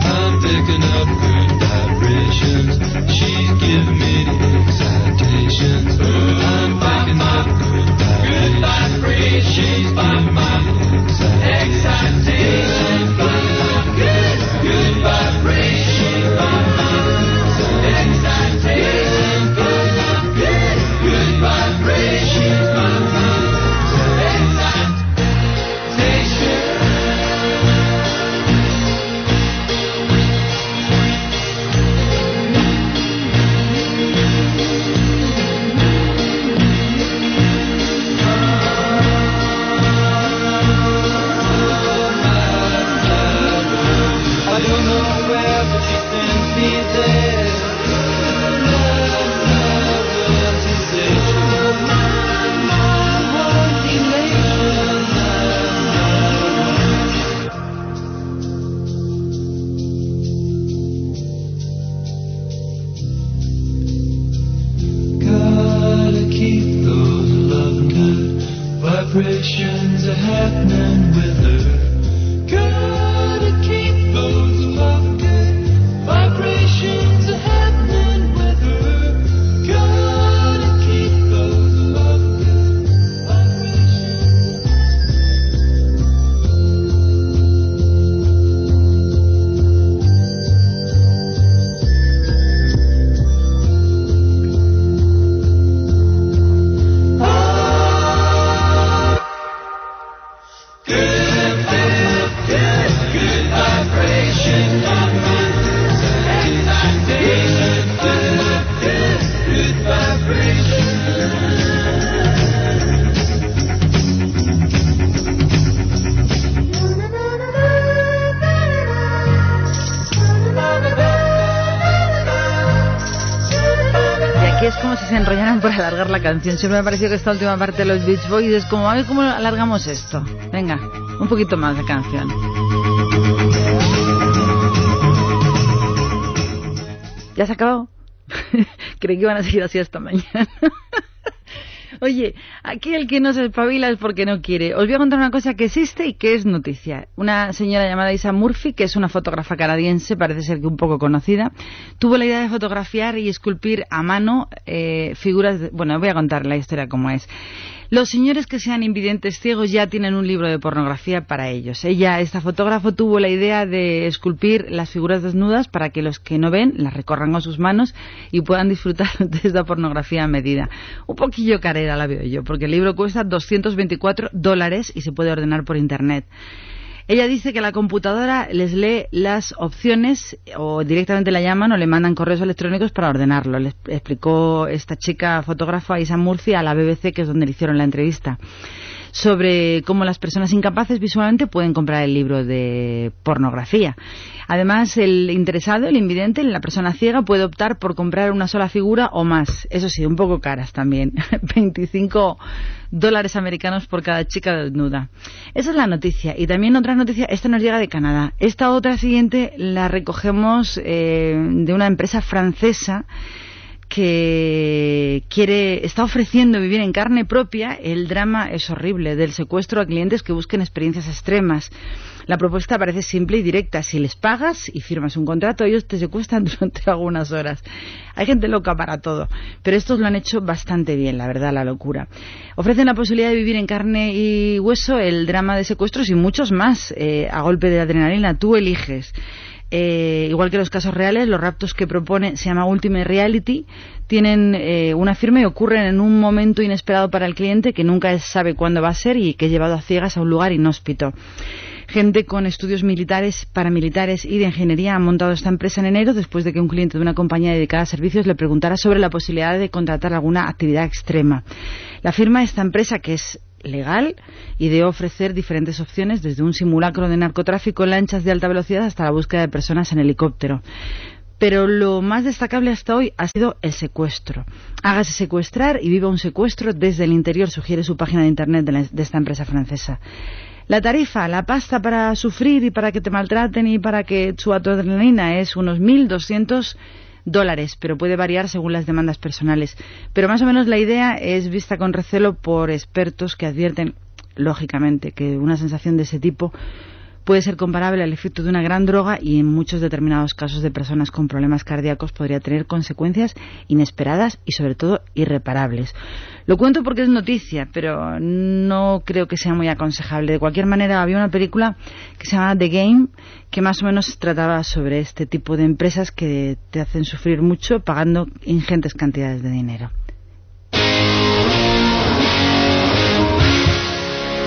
I'm picking up good vibrations. She's giving me. I'm picking up good vibrations. She's giving me la canción. Siempre me ha parecido que esta última parte de los Beach Boys es como, a ver cómo alargamos esto. Venga, un poquito más de canción. ¿Ya se ha acabado? Creí que iban a seguir así hasta mañana. Oye, aquí el que no se espabila es porque no quiere. Os voy a contar una cosa que existe y que es noticia. Una señora llamada Isa Murphy, que es una fotógrafa canadiense, parece ser que un poco conocida, tuvo la idea de fotografiar y esculpir a mano eh, figuras. De, bueno, voy a contar la historia como es. Los señores que sean invidentes ciegos ya tienen un libro de pornografía para ellos. Ella, esta fotógrafo, tuvo la idea de esculpir las figuras desnudas para que los que no ven las recorran con sus manos y puedan disfrutar de esta pornografía a medida. Un poquillo carera la veo yo, porque el libro cuesta 224 dólares y se puede ordenar por internet. Ella dice que la computadora les lee las opciones o directamente la llaman o le mandan correos electrónicos para ordenarlo. Le explicó esta chica fotógrafa Isa Murcia a la BBC, que es donde le hicieron la entrevista, sobre cómo las personas incapaces visualmente pueden comprar el libro de pornografía. Además, el interesado, el invidente, la persona ciega, puede optar por comprar una sola figura o más. Eso sí, un poco caras también. 25 dólares americanos por cada chica desnuda. Esa es la noticia. Y también otra noticia, esta nos llega de Canadá. Esta otra siguiente la recogemos eh, de una empresa francesa que quiere está ofreciendo vivir en carne propia el drama es horrible del secuestro a clientes que busquen experiencias extremas. La propuesta parece simple y directa. Si les pagas y firmas un contrato, ellos te secuestran durante algunas horas. Hay gente loca para todo, pero estos lo han hecho bastante bien, la verdad, la locura. Ofrecen la posibilidad de vivir en carne y hueso el drama de secuestros y muchos más eh, a golpe de adrenalina. Tú eliges. Eh, igual que los casos reales, los raptos que propone se llama Ultimate Reality, tienen eh, una firma y ocurren en un momento inesperado para el cliente que nunca sabe cuándo va a ser y que es llevado a ciegas a un lugar inhóspito. Gente con estudios militares, paramilitares y de ingeniería ha montado esta empresa en enero después de que un cliente de una compañía dedicada a servicios le preguntara sobre la posibilidad de contratar alguna actividad extrema. La firma de esta empresa, que es legal, ideó ofrecer diferentes opciones desde un simulacro de narcotráfico en lanchas de alta velocidad hasta la búsqueda de personas en helicóptero. Pero lo más destacable hasta hoy ha sido el secuestro. Hágase secuestrar y viva un secuestro desde el interior, sugiere su página de internet de, la- de esta empresa francesa. La tarifa, la pasta para sufrir y para que te maltraten y para que su adrenalina es unos 1.200 dólares, pero puede variar según las demandas personales. Pero más o menos la idea es vista con recelo por expertos que advierten, lógicamente, que una sensación de ese tipo puede ser comparable al efecto de una gran droga y en muchos determinados casos de personas con problemas cardíacos podría tener consecuencias inesperadas y sobre todo irreparables. Lo cuento porque es noticia, pero no creo que sea muy aconsejable. De cualquier manera, había una película que se llama The Game que más o menos trataba sobre este tipo de empresas que te hacen sufrir mucho pagando ingentes cantidades de dinero.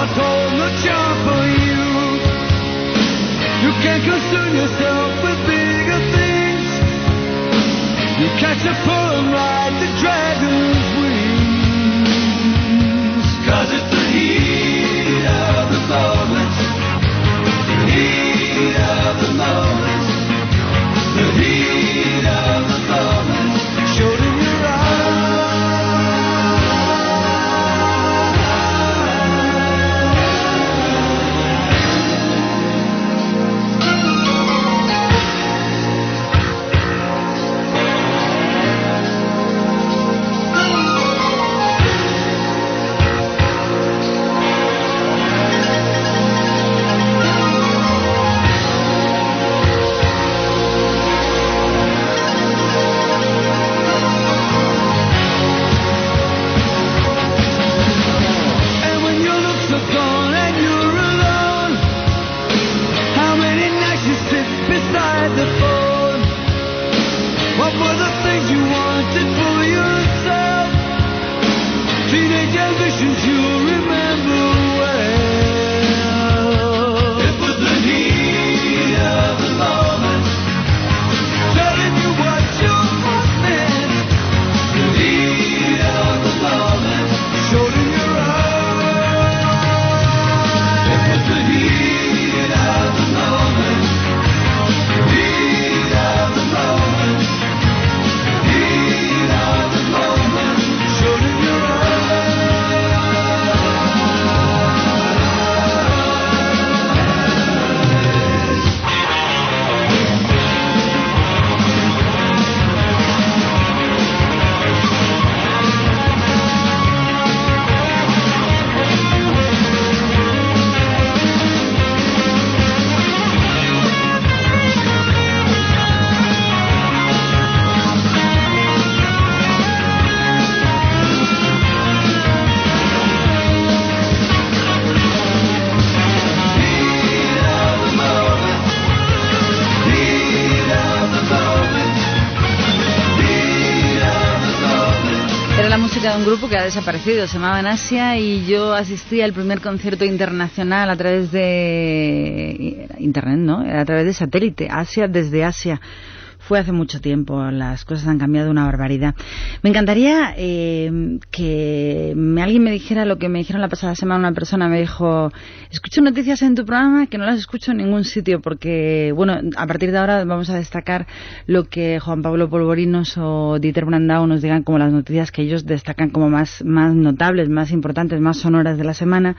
hotspot's hold no charm for you. You can't concern yourself with bigger things. You catch a and ride the dragon's wings. Cause it's the heat of the moment. The heat of the moment. The heat of the moment. Grupo que ha desaparecido, se llamaba Asia y yo asistí al primer concierto internacional a través de internet, ¿no? A través de satélite, Asia desde Asia. Fue hace mucho tiempo, las cosas han cambiado una barbaridad. Me encantaría eh, que me- alguien me dijera lo que me dijeron la pasada semana. Una persona me dijo, escucho noticias en tu programa que no las escucho en ningún sitio porque, bueno, a partir de ahora vamos a destacar lo que Juan Pablo Polvorinos o Dieter Brandau nos digan como las noticias que ellos destacan como más, más notables, más importantes, más sonoras de la semana,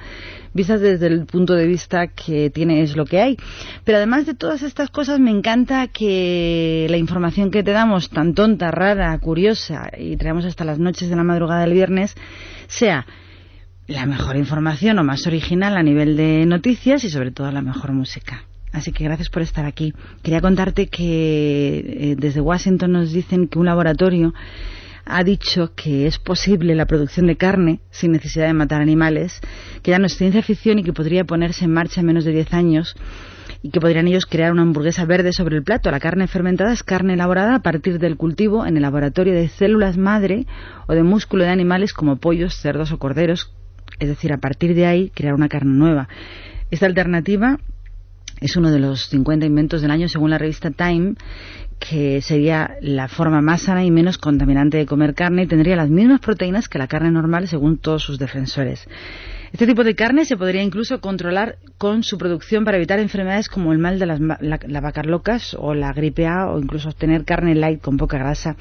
vistas desde el punto de vista que tiene es lo que hay. Pero además de todas estas cosas, me encanta que la información que te damos, tan tonta, rara, curiosa, y traemos hasta las noches de la madrugada del viernes, sea la mejor información o más original a nivel de noticias y sobre todo la mejor música. Así que gracias por estar aquí. Quería contarte que eh, desde Washington nos dicen que un laboratorio ha dicho que es posible la producción de carne sin necesidad de matar animales, que ya no es ciencia ficción y que podría ponerse en marcha en menos de 10 años y que podrían ellos crear una hamburguesa verde sobre el plato. La carne fermentada es carne elaborada a partir del cultivo en el laboratorio de células madre o de músculo de animales como pollos, cerdos o corderos. Es decir, a partir de ahí crear una carne nueva. Esta alternativa es uno de los 50 inventos del año según la revista Time, que sería la forma más sana y menos contaminante de comer carne y tendría las mismas proteínas que la carne normal según todos sus defensores. Este tipo de carne se podría incluso controlar con su producción para evitar enfermedades como el mal de las la- las vacas locas o la gripe A o incluso obtener carne light con poca grasa.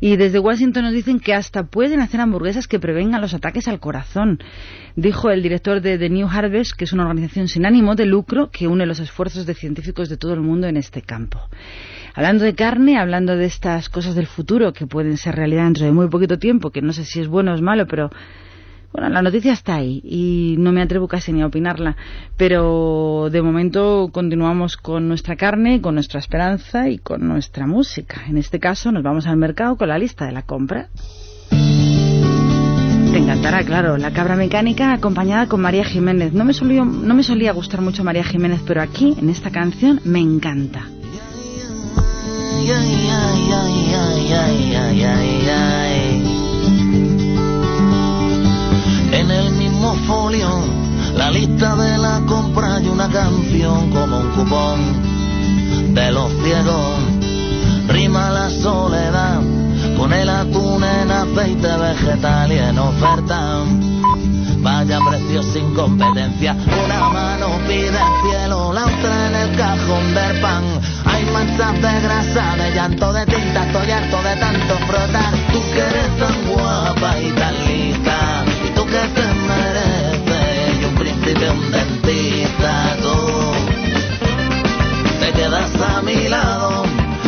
Y desde Washington nos dicen que hasta pueden hacer hamburguesas que prevengan los ataques al corazón. Dijo el director de The New Harvest, que es una organización sin ánimo de lucro que une los esfuerzos de científicos de todo el mundo en este campo. Hablando de carne, hablando de estas cosas del futuro que pueden ser realidad dentro de muy poquito tiempo, que no sé si es bueno o es malo, pero bueno, la noticia está ahí y no me atrevo casi ni a opinarla, pero de momento continuamos con nuestra carne, con nuestra esperanza y con nuestra música. En este caso nos vamos al mercado con la lista de la compra. Te encantará, claro, la cabra mecánica acompañada con María Jiménez. No me, solía, no me solía gustar mucho María Jiménez, pero aquí, en esta canción, me encanta. En el mismo folio, la lista de la compra y una canción como un cupón de los ciegos. Rima la soledad con el atún en aceite vegetal y en oferta. Vaya precio sin competencia. Una mano pide el cielo, la otra en el cajón del pan. Hay manchas de grasa, de llanto, de tinta. Estoy harto de tanto frotar. Tú que eres tan guapa y tan lista. Y tú que te mereces. Y un príncipe, un dentista. Tú te quedas a mi lado.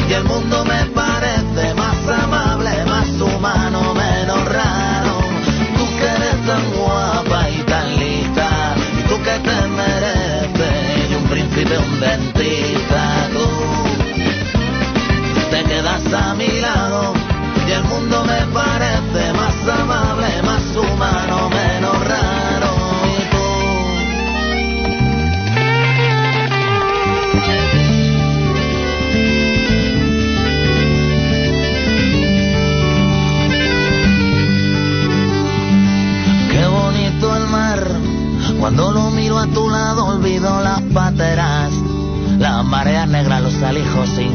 Y el mundo me parece un príncipe,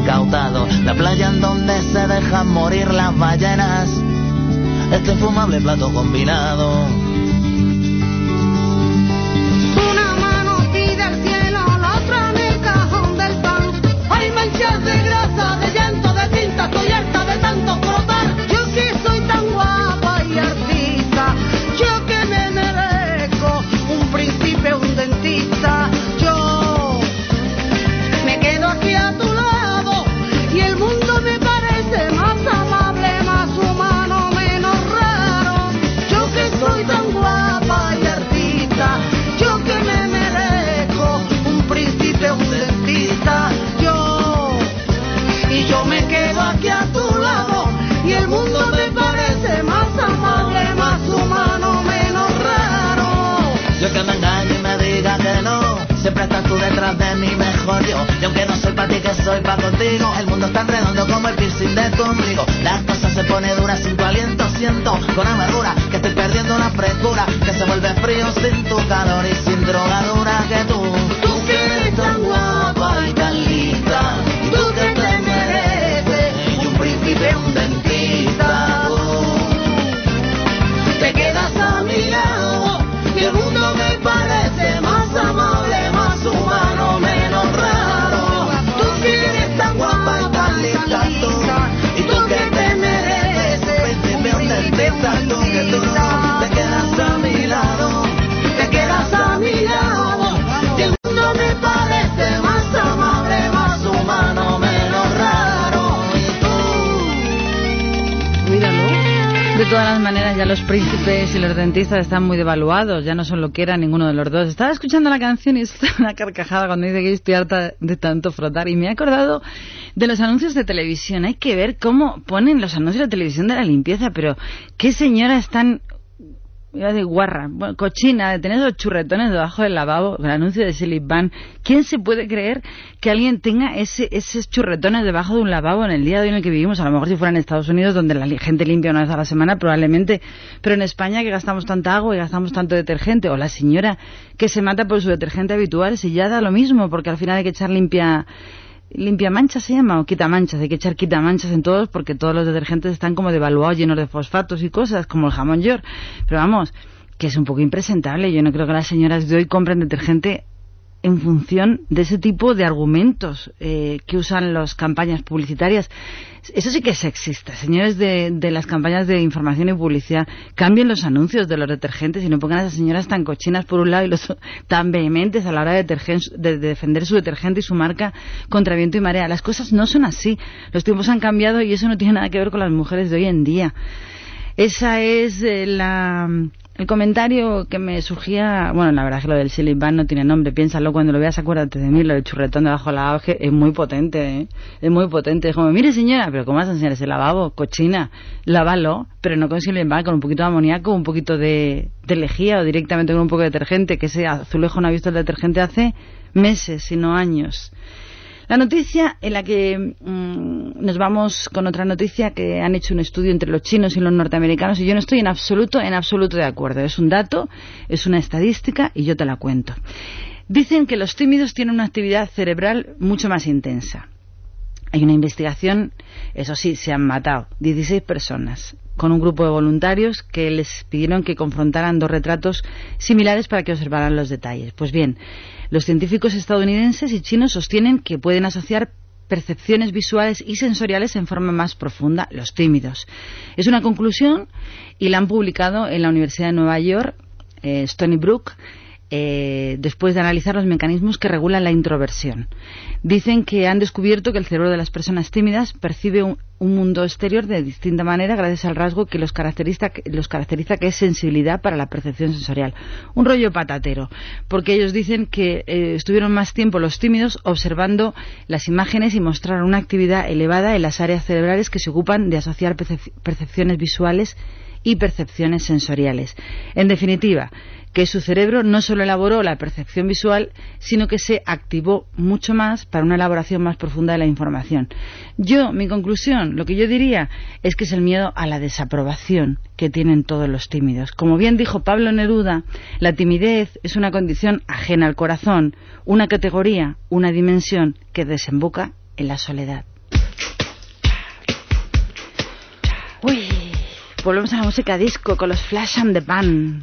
la playa en donde se dejan morir las ballenas, este infumable plato combinado. Están muy devaluados, ya no son lo que era ninguno de los dos. Estaba escuchando la canción y es una carcajada cuando dice que estoy harta de tanto frotar. Y me he acordado de los anuncios de televisión. Hay que ver cómo ponen los anuncios de televisión de la limpieza, pero qué señoras tan iba a guarra, bueno, cochina, de tener esos churretones debajo del lavabo, el anuncio de Silly. ¿Quién se puede creer que alguien tenga ese, esos churretones debajo de un lavabo en el día de hoy en el que vivimos? A lo mejor si fuera en Estados Unidos, donde la gente limpia una vez a la semana, probablemente. Pero en España, que gastamos tanta agua y gastamos tanto detergente, o la señora que se mata por su detergente habitual, si ya da lo mismo, porque al final hay que echar limpia limpia manchas se llama o quita manchas hay que echar quita manchas en todos porque todos los detergentes están como devaluados llenos de fosfatos y cosas como el jamón york pero vamos que es un poco impresentable yo no creo que las señoras de hoy compren detergente en función de ese tipo de argumentos eh, que usan las campañas publicitarias. Eso sí que es sexista. Señores de, de las campañas de información y publicidad, cambien los anuncios de los detergentes y no pongan a esas señoras tan cochinas por un lado y los tan vehementes a la hora de, de defender su detergente y su marca contra viento y marea. Las cosas no son así. Los tiempos han cambiado y eso no tiene nada que ver con las mujeres de hoy en día. Esa es eh, la, el comentario que me surgía. Bueno, la verdad es que lo del Silly Van no tiene nombre. Piénsalo cuando lo veas, acuérdate de mí. Lo del churretón debajo de la auge es muy potente, ¿eh? Es muy potente. Es como, mire señora, pero ¿cómo vas a enseñar ese lavabo? Cochina, lávalo, pero no con Silly Van, con un poquito de amoníaco, un poquito de, de lejía o directamente con un poco de detergente. Que ese azulejo no ha visto el detergente hace meses, sino años. La noticia en la que mm, nos vamos con otra noticia que han hecho un estudio entre los chinos y los norteamericanos y yo no estoy en absoluto, en absoluto de acuerdo. Es un dato, es una estadística y yo te la cuento. Dicen que los tímidos tienen una actividad cerebral mucho más intensa. Hay una investigación, eso sí, se han matado 16 personas con un grupo de voluntarios que les pidieron que confrontaran dos retratos similares para que observaran los detalles. Pues bien, los científicos estadounidenses y chinos sostienen que pueden asociar percepciones visuales y sensoriales en forma más profunda los tímidos. Es una conclusión y la han publicado en la Universidad de Nueva York, eh, Stony Brook, eh, después de analizar los mecanismos que regulan la introversión. Dicen que han descubierto que el cerebro de las personas tímidas percibe un, un mundo exterior de distinta manera gracias al rasgo que los caracteriza, los caracteriza que es sensibilidad para la percepción sensorial. Un rollo patatero, porque ellos dicen que eh, estuvieron más tiempo los tímidos observando las imágenes y mostraron una actividad elevada en las áreas cerebrales que se ocupan de asociar percep- percepciones visuales y percepciones sensoriales. En definitiva, que su cerebro no solo elaboró la percepción visual, sino que se activó mucho más para una elaboración más profunda de la información. Yo, mi conclusión, lo que yo diría es que es el miedo a la desaprobación que tienen todos los tímidos. Como bien dijo Pablo Neruda, la timidez es una condición ajena al corazón, una categoría, una dimensión que desemboca en la soledad. Uy, volvemos a la música disco con los Flash and the Pan.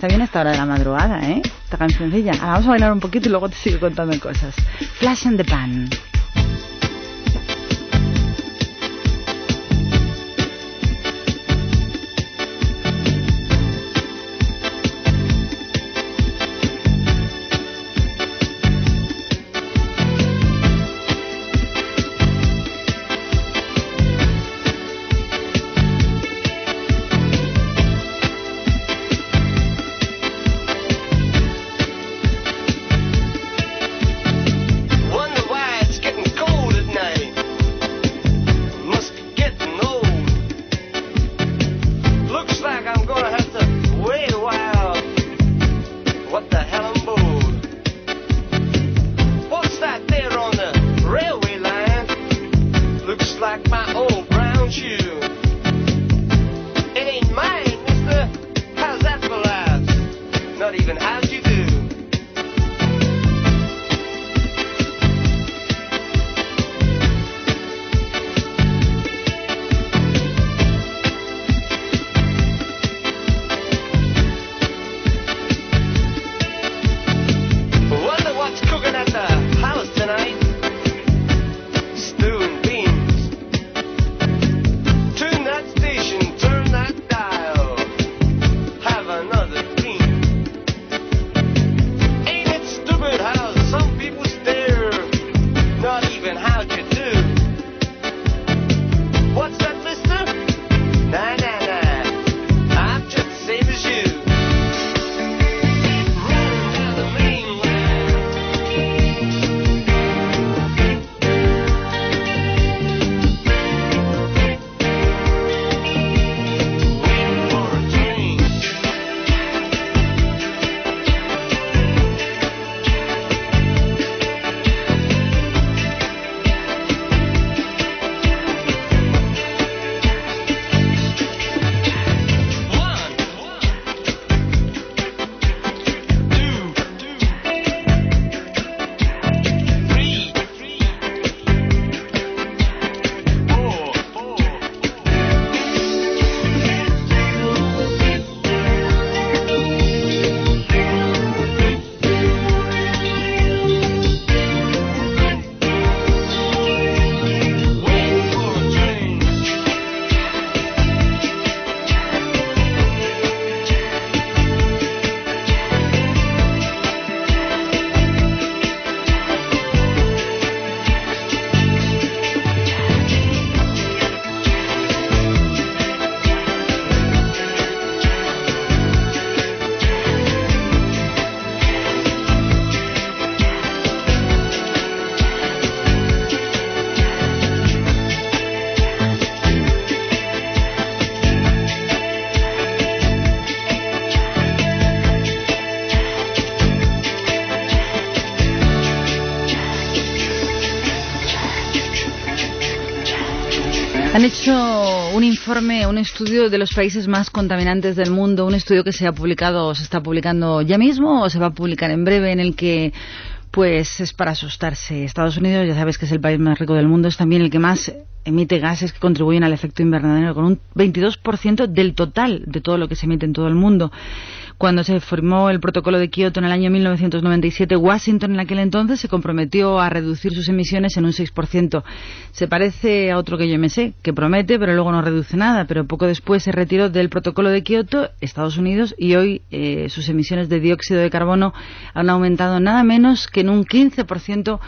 Está bien esta hora de la madrugada, ¿eh? Esta cancioncilla. Ahora vamos a bailar un poquito y luego te sigo contando cosas. Flash and the Pan. Un estudio de los países más contaminantes del mundo, un estudio que se ha publicado, o se está publicando ya mismo o se va a publicar en breve, en el que pues es para asustarse. Estados Unidos, ya sabes que es el país más rico del mundo, es también el que más emite gases que contribuyen al efecto invernadero, con un 22% del total de todo lo que se emite en todo el mundo. Cuando se formó el protocolo de Kioto en el año 1997, Washington en aquel entonces se comprometió a reducir sus emisiones en un 6%. Se parece a otro que yo me sé, que promete, pero luego no reduce nada. Pero poco después se retiró del protocolo de Kioto, Estados Unidos, y hoy eh, sus emisiones de dióxido de carbono han aumentado nada menos que en un 15%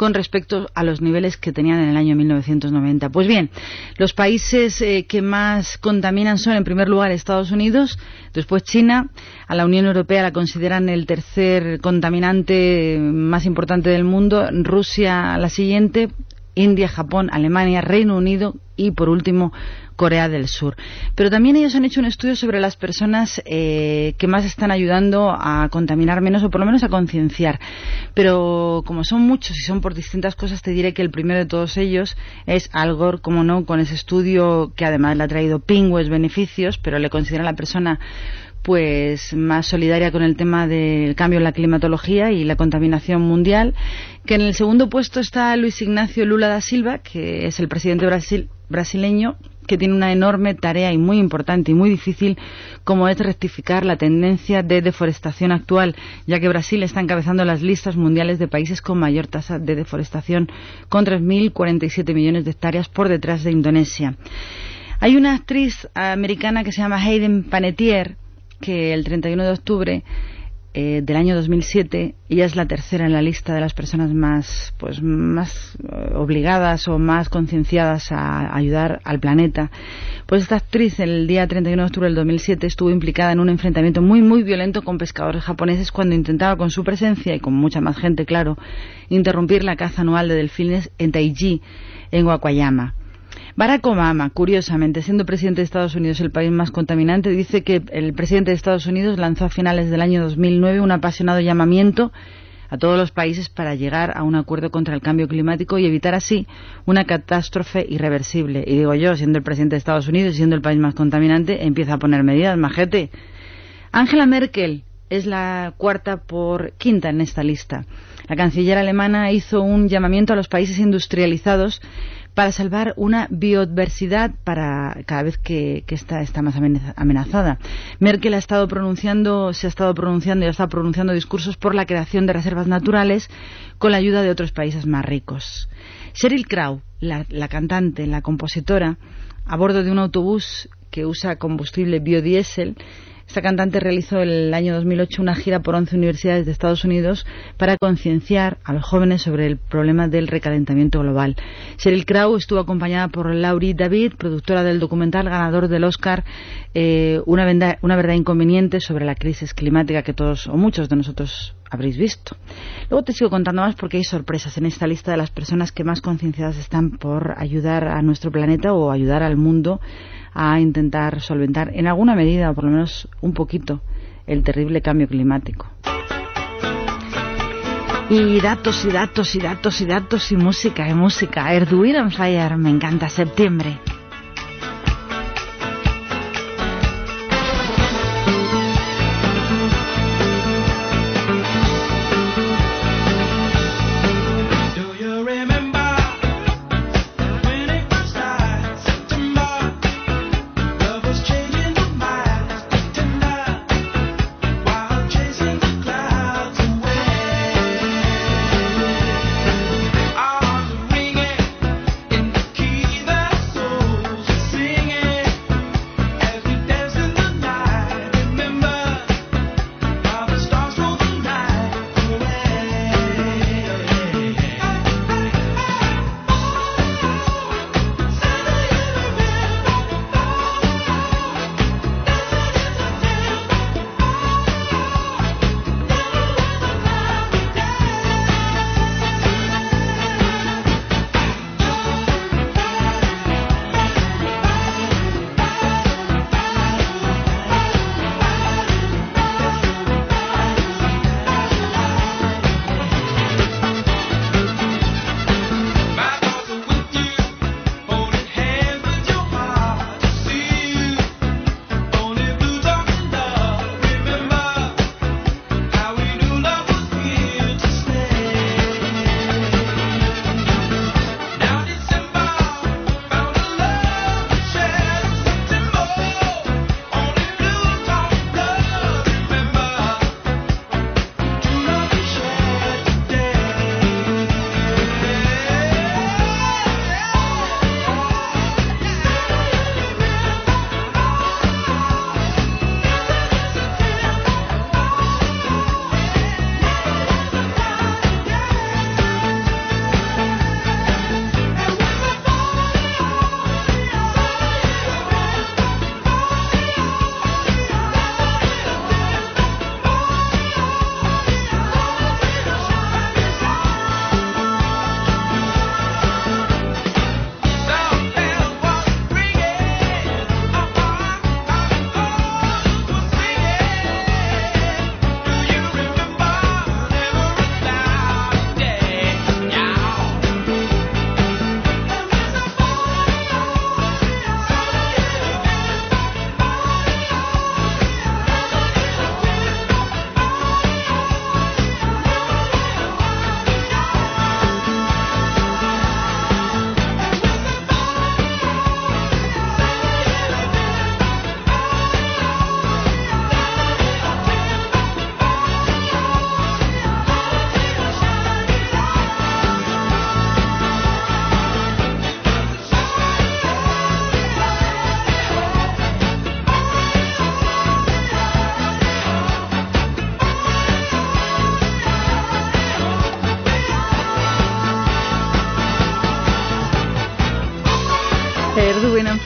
con respecto a los niveles que tenían en el año 1990. Pues bien, los países eh, que más contaminan son, en primer lugar, Estados Unidos, después China, a la Unión Europea la consideran el tercer contaminante más importante del mundo, Rusia la siguiente, India, Japón, Alemania, Reino Unido y por último Corea del Sur. Pero también ellos han hecho un estudio sobre las personas eh, que más están ayudando a contaminar menos o por lo menos a concienciar. Pero como son muchos y son por distintas cosas, te diré que el primero de todos ellos es Al Gore, como no, con ese estudio que además le ha traído pingües beneficios, pero le considera la persona pues más solidaria con el tema del cambio en la climatología y la contaminación mundial, que en el segundo puesto está Luis Ignacio Lula da Silva, que es el presidente Brasil, brasileño, que tiene una enorme tarea y muy importante y muy difícil, como es rectificar la tendencia de deforestación actual, ya que Brasil está encabezando las listas mundiales de países con mayor tasa de deforestación, con 3.047 millones de hectáreas por detrás de Indonesia. Hay una actriz americana que se llama Hayden Panettiere, que el 31 de octubre eh, del año 2007 ella es la tercera en la lista de las personas más pues más eh, obligadas o más concienciadas a ayudar al planeta pues esta actriz el día 31 de octubre del 2007 estuvo implicada en un enfrentamiento muy muy violento con pescadores japoneses cuando intentaba con su presencia y con mucha más gente claro interrumpir la caza anual de delfines en Taiji en Wakayama Barack Obama, curiosamente, siendo presidente de Estados Unidos el país más contaminante, dice que el presidente de Estados Unidos lanzó a finales del año 2009 un apasionado llamamiento a todos los países para llegar a un acuerdo contra el cambio climático y evitar así una catástrofe irreversible. Y digo yo, siendo el presidente de Estados Unidos y siendo el país más contaminante, empieza a poner medidas, majete. Angela Merkel es la cuarta por quinta en esta lista. La canciller alemana hizo un llamamiento a los países industrializados para salvar una biodiversidad para cada vez que, está, más amenazada. Merkel ha estado pronunciando, se ha estado pronunciando y ha estado pronunciando discursos por la creación de reservas naturales con la ayuda de otros países más ricos. Sheryl Crow, la cantante, la compositora, a bordo de un autobús que usa combustible biodiesel, esta cantante realizó el año 2008 una gira por 11 universidades de Estados Unidos para concienciar a los jóvenes sobre el problema del recalentamiento global. Sheryl Crow estuvo acompañada por Laurie David, productora del documental ganador del Oscar eh, una, verdad, una verdad inconveniente sobre la crisis climática que todos o muchos de nosotros habréis visto. Luego te sigo contando más porque hay sorpresas en esta lista de las personas que más concienciadas están por ayudar a nuestro planeta o ayudar al mundo a intentar solventar en alguna medida o por lo menos un poquito el terrible cambio climático. Y datos y datos y datos y datos y música y música. Erduin on Fire, me encanta septiembre.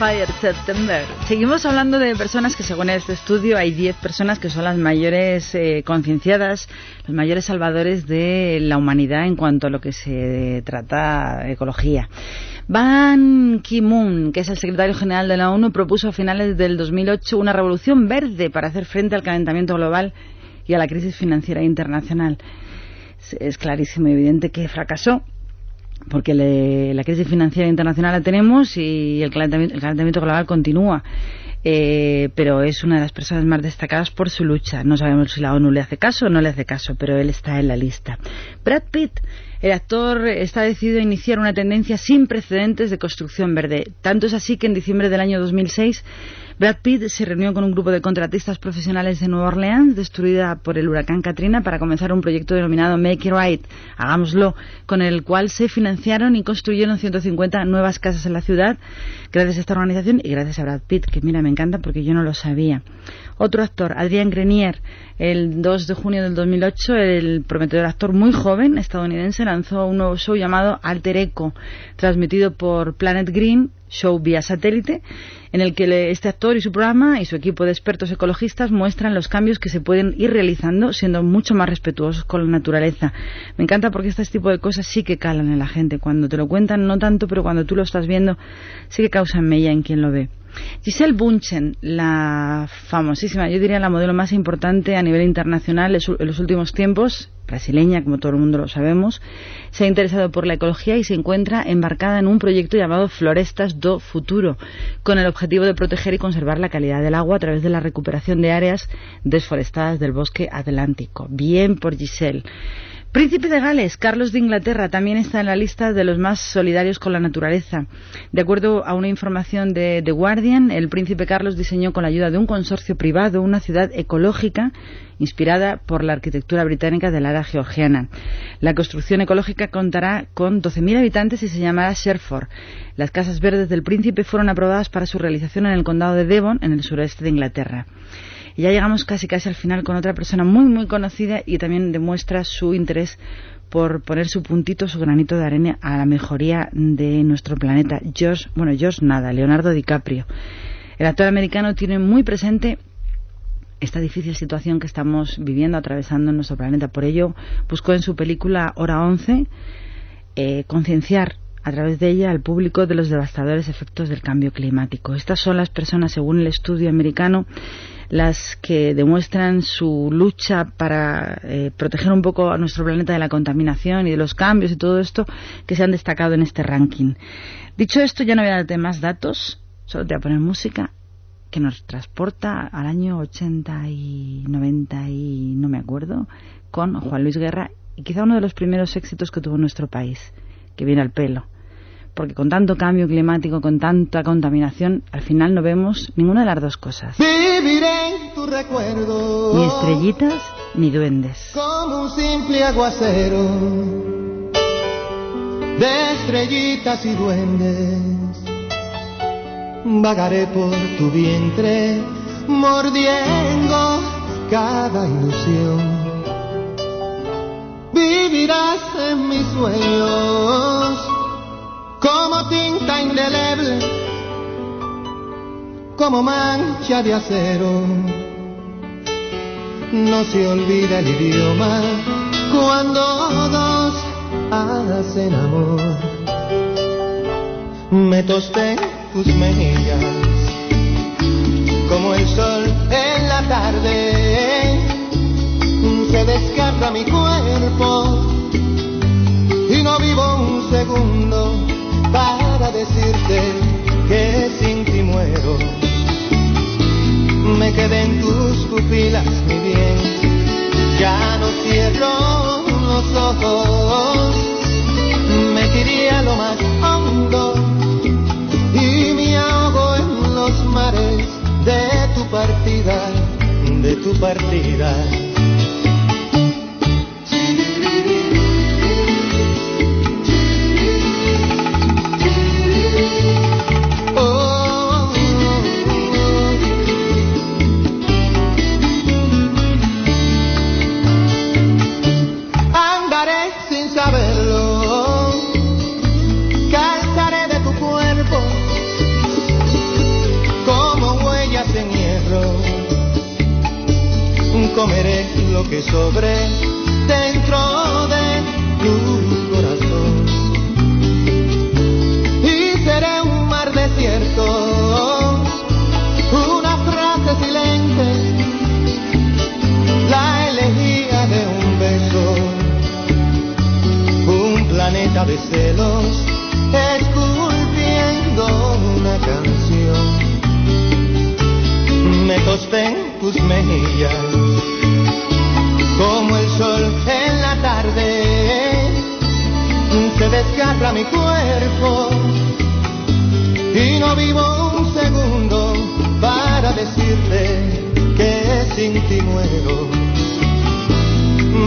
September. Seguimos hablando de personas que según este estudio hay 10 personas que son las mayores eh, concienciadas, los mayores salvadores de la humanidad en cuanto a lo que se trata ecología. Ban Ki-moon, que es el secretario general de la ONU, propuso a finales del 2008 una revolución verde para hacer frente al calentamiento global y a la crisis financiera internacional. Es clarísimo y evidente que fracasó porque le- la crisis financiera internacional la tenemos y el calentamiento, global continúa. Eh, pero es una de las personas más destacadas por su lucha. No sabemos si la ONU le hace caso o no le hace caso, pero él está en la lista. Brad Pitt, el actor, está decidido a iniciar una tendencia sin precedentes de construcción verde. Tanto es así que en diciembre del año 2006 Brad Pitt se reunió con un grupo de contratistas profesionales de Nueva Orleans, destruida por el huracán Katrina, para comenzar un proyecto denominado Make It Right, hagámoslo, con el cual se financiaron y construyeron 150 nuevas casas en la ciudad, gracias a esta organización y gracias a Brad Pitt, que mira, me encanta porque yo no lo sabía. Otro actor, Adrien Grenier, el 2 de junio del 2008, el prometedor actor muy joven estadounidense lanzó un nuevo show llamado Alter Echo, transmitido por Planet Green, show vía satélite, en el que este actor y su programa y su equipo de expertos ecologistas muestran los cambios que se pueden ir realizando siendo mucho más respetuosos con la naturaleza. Me encanta porque este tipo de cosas sí que calan en la gente. Cuando te lo cuentan, no tanto, pero cuando tú lo estás viendo, sí que causan mella en quien lo ve. Giselle Bunchen, la famosísima, yo diría la modelo más importante a nivel internacional en los últimos tiempos, brasileña, como todo el mundo lo sabemos, se ha interesado por la ecología y se encuentra embarcada en un proyecto llamado Florestas do Futuro, con el objetivo de proteger y conservar la calidad del agua a través de la recuperación de áreas desforestadas del bosque atlántico. Bien por Giselle. Príncipe de Gales, Carlos de Inglaterra, también está en la lista de los más solidarios con la naturaleza. De acuerdo a una información de The Guardian, el príncipe Carlos diseñó con la ayuda de un consorcio privado una ciudad ecológica inspirada por la arquitectura británica del área georgiana. La construcción ecológica contará con 12.000 habitantes y se llamará Sherford. Las casas verdes del príncipe fueron aprobadas para su realización en el condado de Devon, en el sureste de Inglaterra. Y ya llegamos casi casi al final con otra persona muy muy conocida y también demuestra su interés por poner su puntito, su granito de arena a la mejoría de nuestro planeta. George, bueno, George nada, Leonardo DiCaprio. El actor americano tiene muy presente esta difícil situación que estamos viviendo, atravesando en nuestro planeta. Por ello, buscó en su película Hora 11 eh, concienciar a través de ella al público de los devastadores efectos del cambio climático. Estas son las personas, según el estudio americano, las que demuestran su lucha para eh, proteger un poco a nuestro planeta de la contaminación y de los cambios y todo esto que se han destacado en este ranking. Dicho esto, ya no voy a darte más datos, solo te voy a poner música que nos transporta al año 80 y 90 y no me acuerdo, con Juan Luis Guerra y quizá uno de los primeros éxitos que tuvo nuestro país, que viene al pelo. Porque con tanto cambio climático, con tanta contaminación, al final no vemos ninguna de las dos cosas. Viviré en tu recuerdo. Ni estrellitas ni duendes. Como un simple aguacero de estrellitas y duendes. Vagaré por tu vientre, mordiendo cada ilusión. Vivirás en mis sueños como tinta indeleble, como mancha de acero. No se olvida el idioma cuando dos hacen amor. Me tosté tus mejillas como el sol en la tarde. Se desgarra mi cuerpo y no vivo un segundo para decirte que sin ti muero. Me quedé en tus pupilas, mi bien, ya no cierro los ojos. Me tiré a lo más hondo y me ahogo en los mares de tu partida, de tu partida. Comeré lo que sobre dentro de tu corazón. Y seré un mar desierto, una frase silente, la elegía de un beso, un planeta de celos, esculpiendo una canción. Me tosté en tus mejillas, como el sol en la tarde, se desgarra mi cuerpo y no vivo un segundo para decirte que sin ti muero.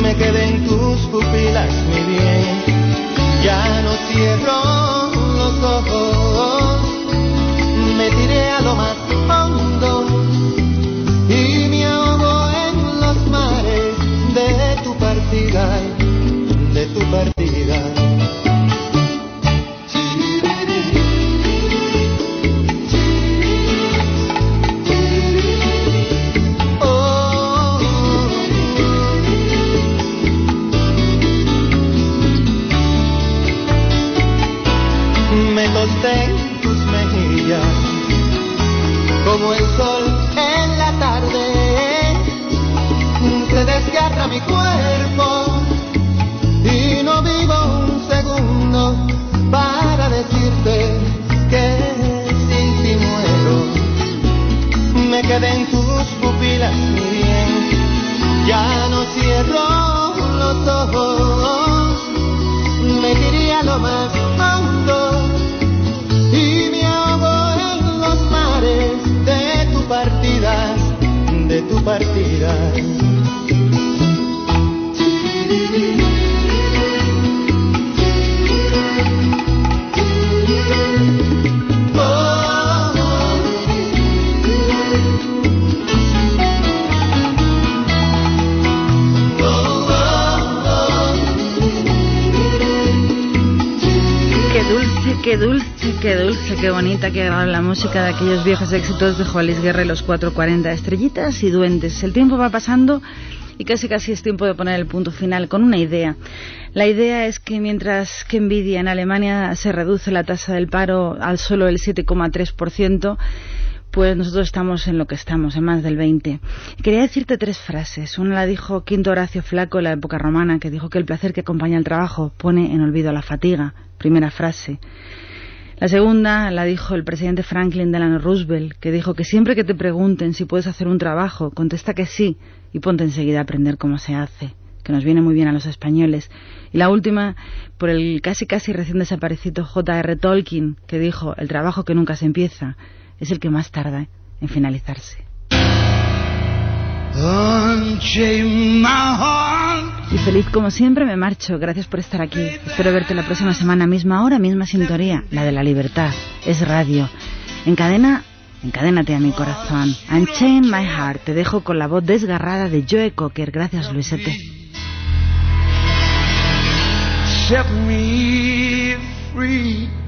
Me quedé en tus pupilas, mi bien, ya no cierro los ojos, música de aquellos viejos éxitos de Juan Luis Guerra y los 440 estrellitas y duendes. El tiempo va pasando y casi casi es tiempo de poner el punto final con una idea. La idea es que mientras que envidia en Alemania se reduce la tasa del paro al solo el 7,3%, pues nosotros estamos en lo que estamos, en más del 20. Quería decirte tres frases. Una la dijo Quinto Horacio Flaco en la época romana, que dijo que el placer que acompaña el trabajo pone en olvido la fatiga. Primera frase. La segunda la dijo el presidente Franklin Delano Roosevelt, que dijo que siempre que te pregunten si puedes hacer un trabajo, contesta que sí y ponte enseguida a aprender cómo se hace, que nos viene muy bien a los españoles. Y la última, por el casi casi recién desaparecido J.R. Tolkien, que dijo, el trabajo que nunca se empieza es el que más tarda en finalizarse. Unchain my heart. Y feliz como siempre me marcho. Gracias por estar aquí. Espero verte la próxima semana, misma hora, misma sintonía. La de la libertad. Es radio. Encadena, encadénate a mi corazón. Unchain my heart. Te dejo con la voz desgarrada de Joe Cocker. Gracias, Luisete. Set me free.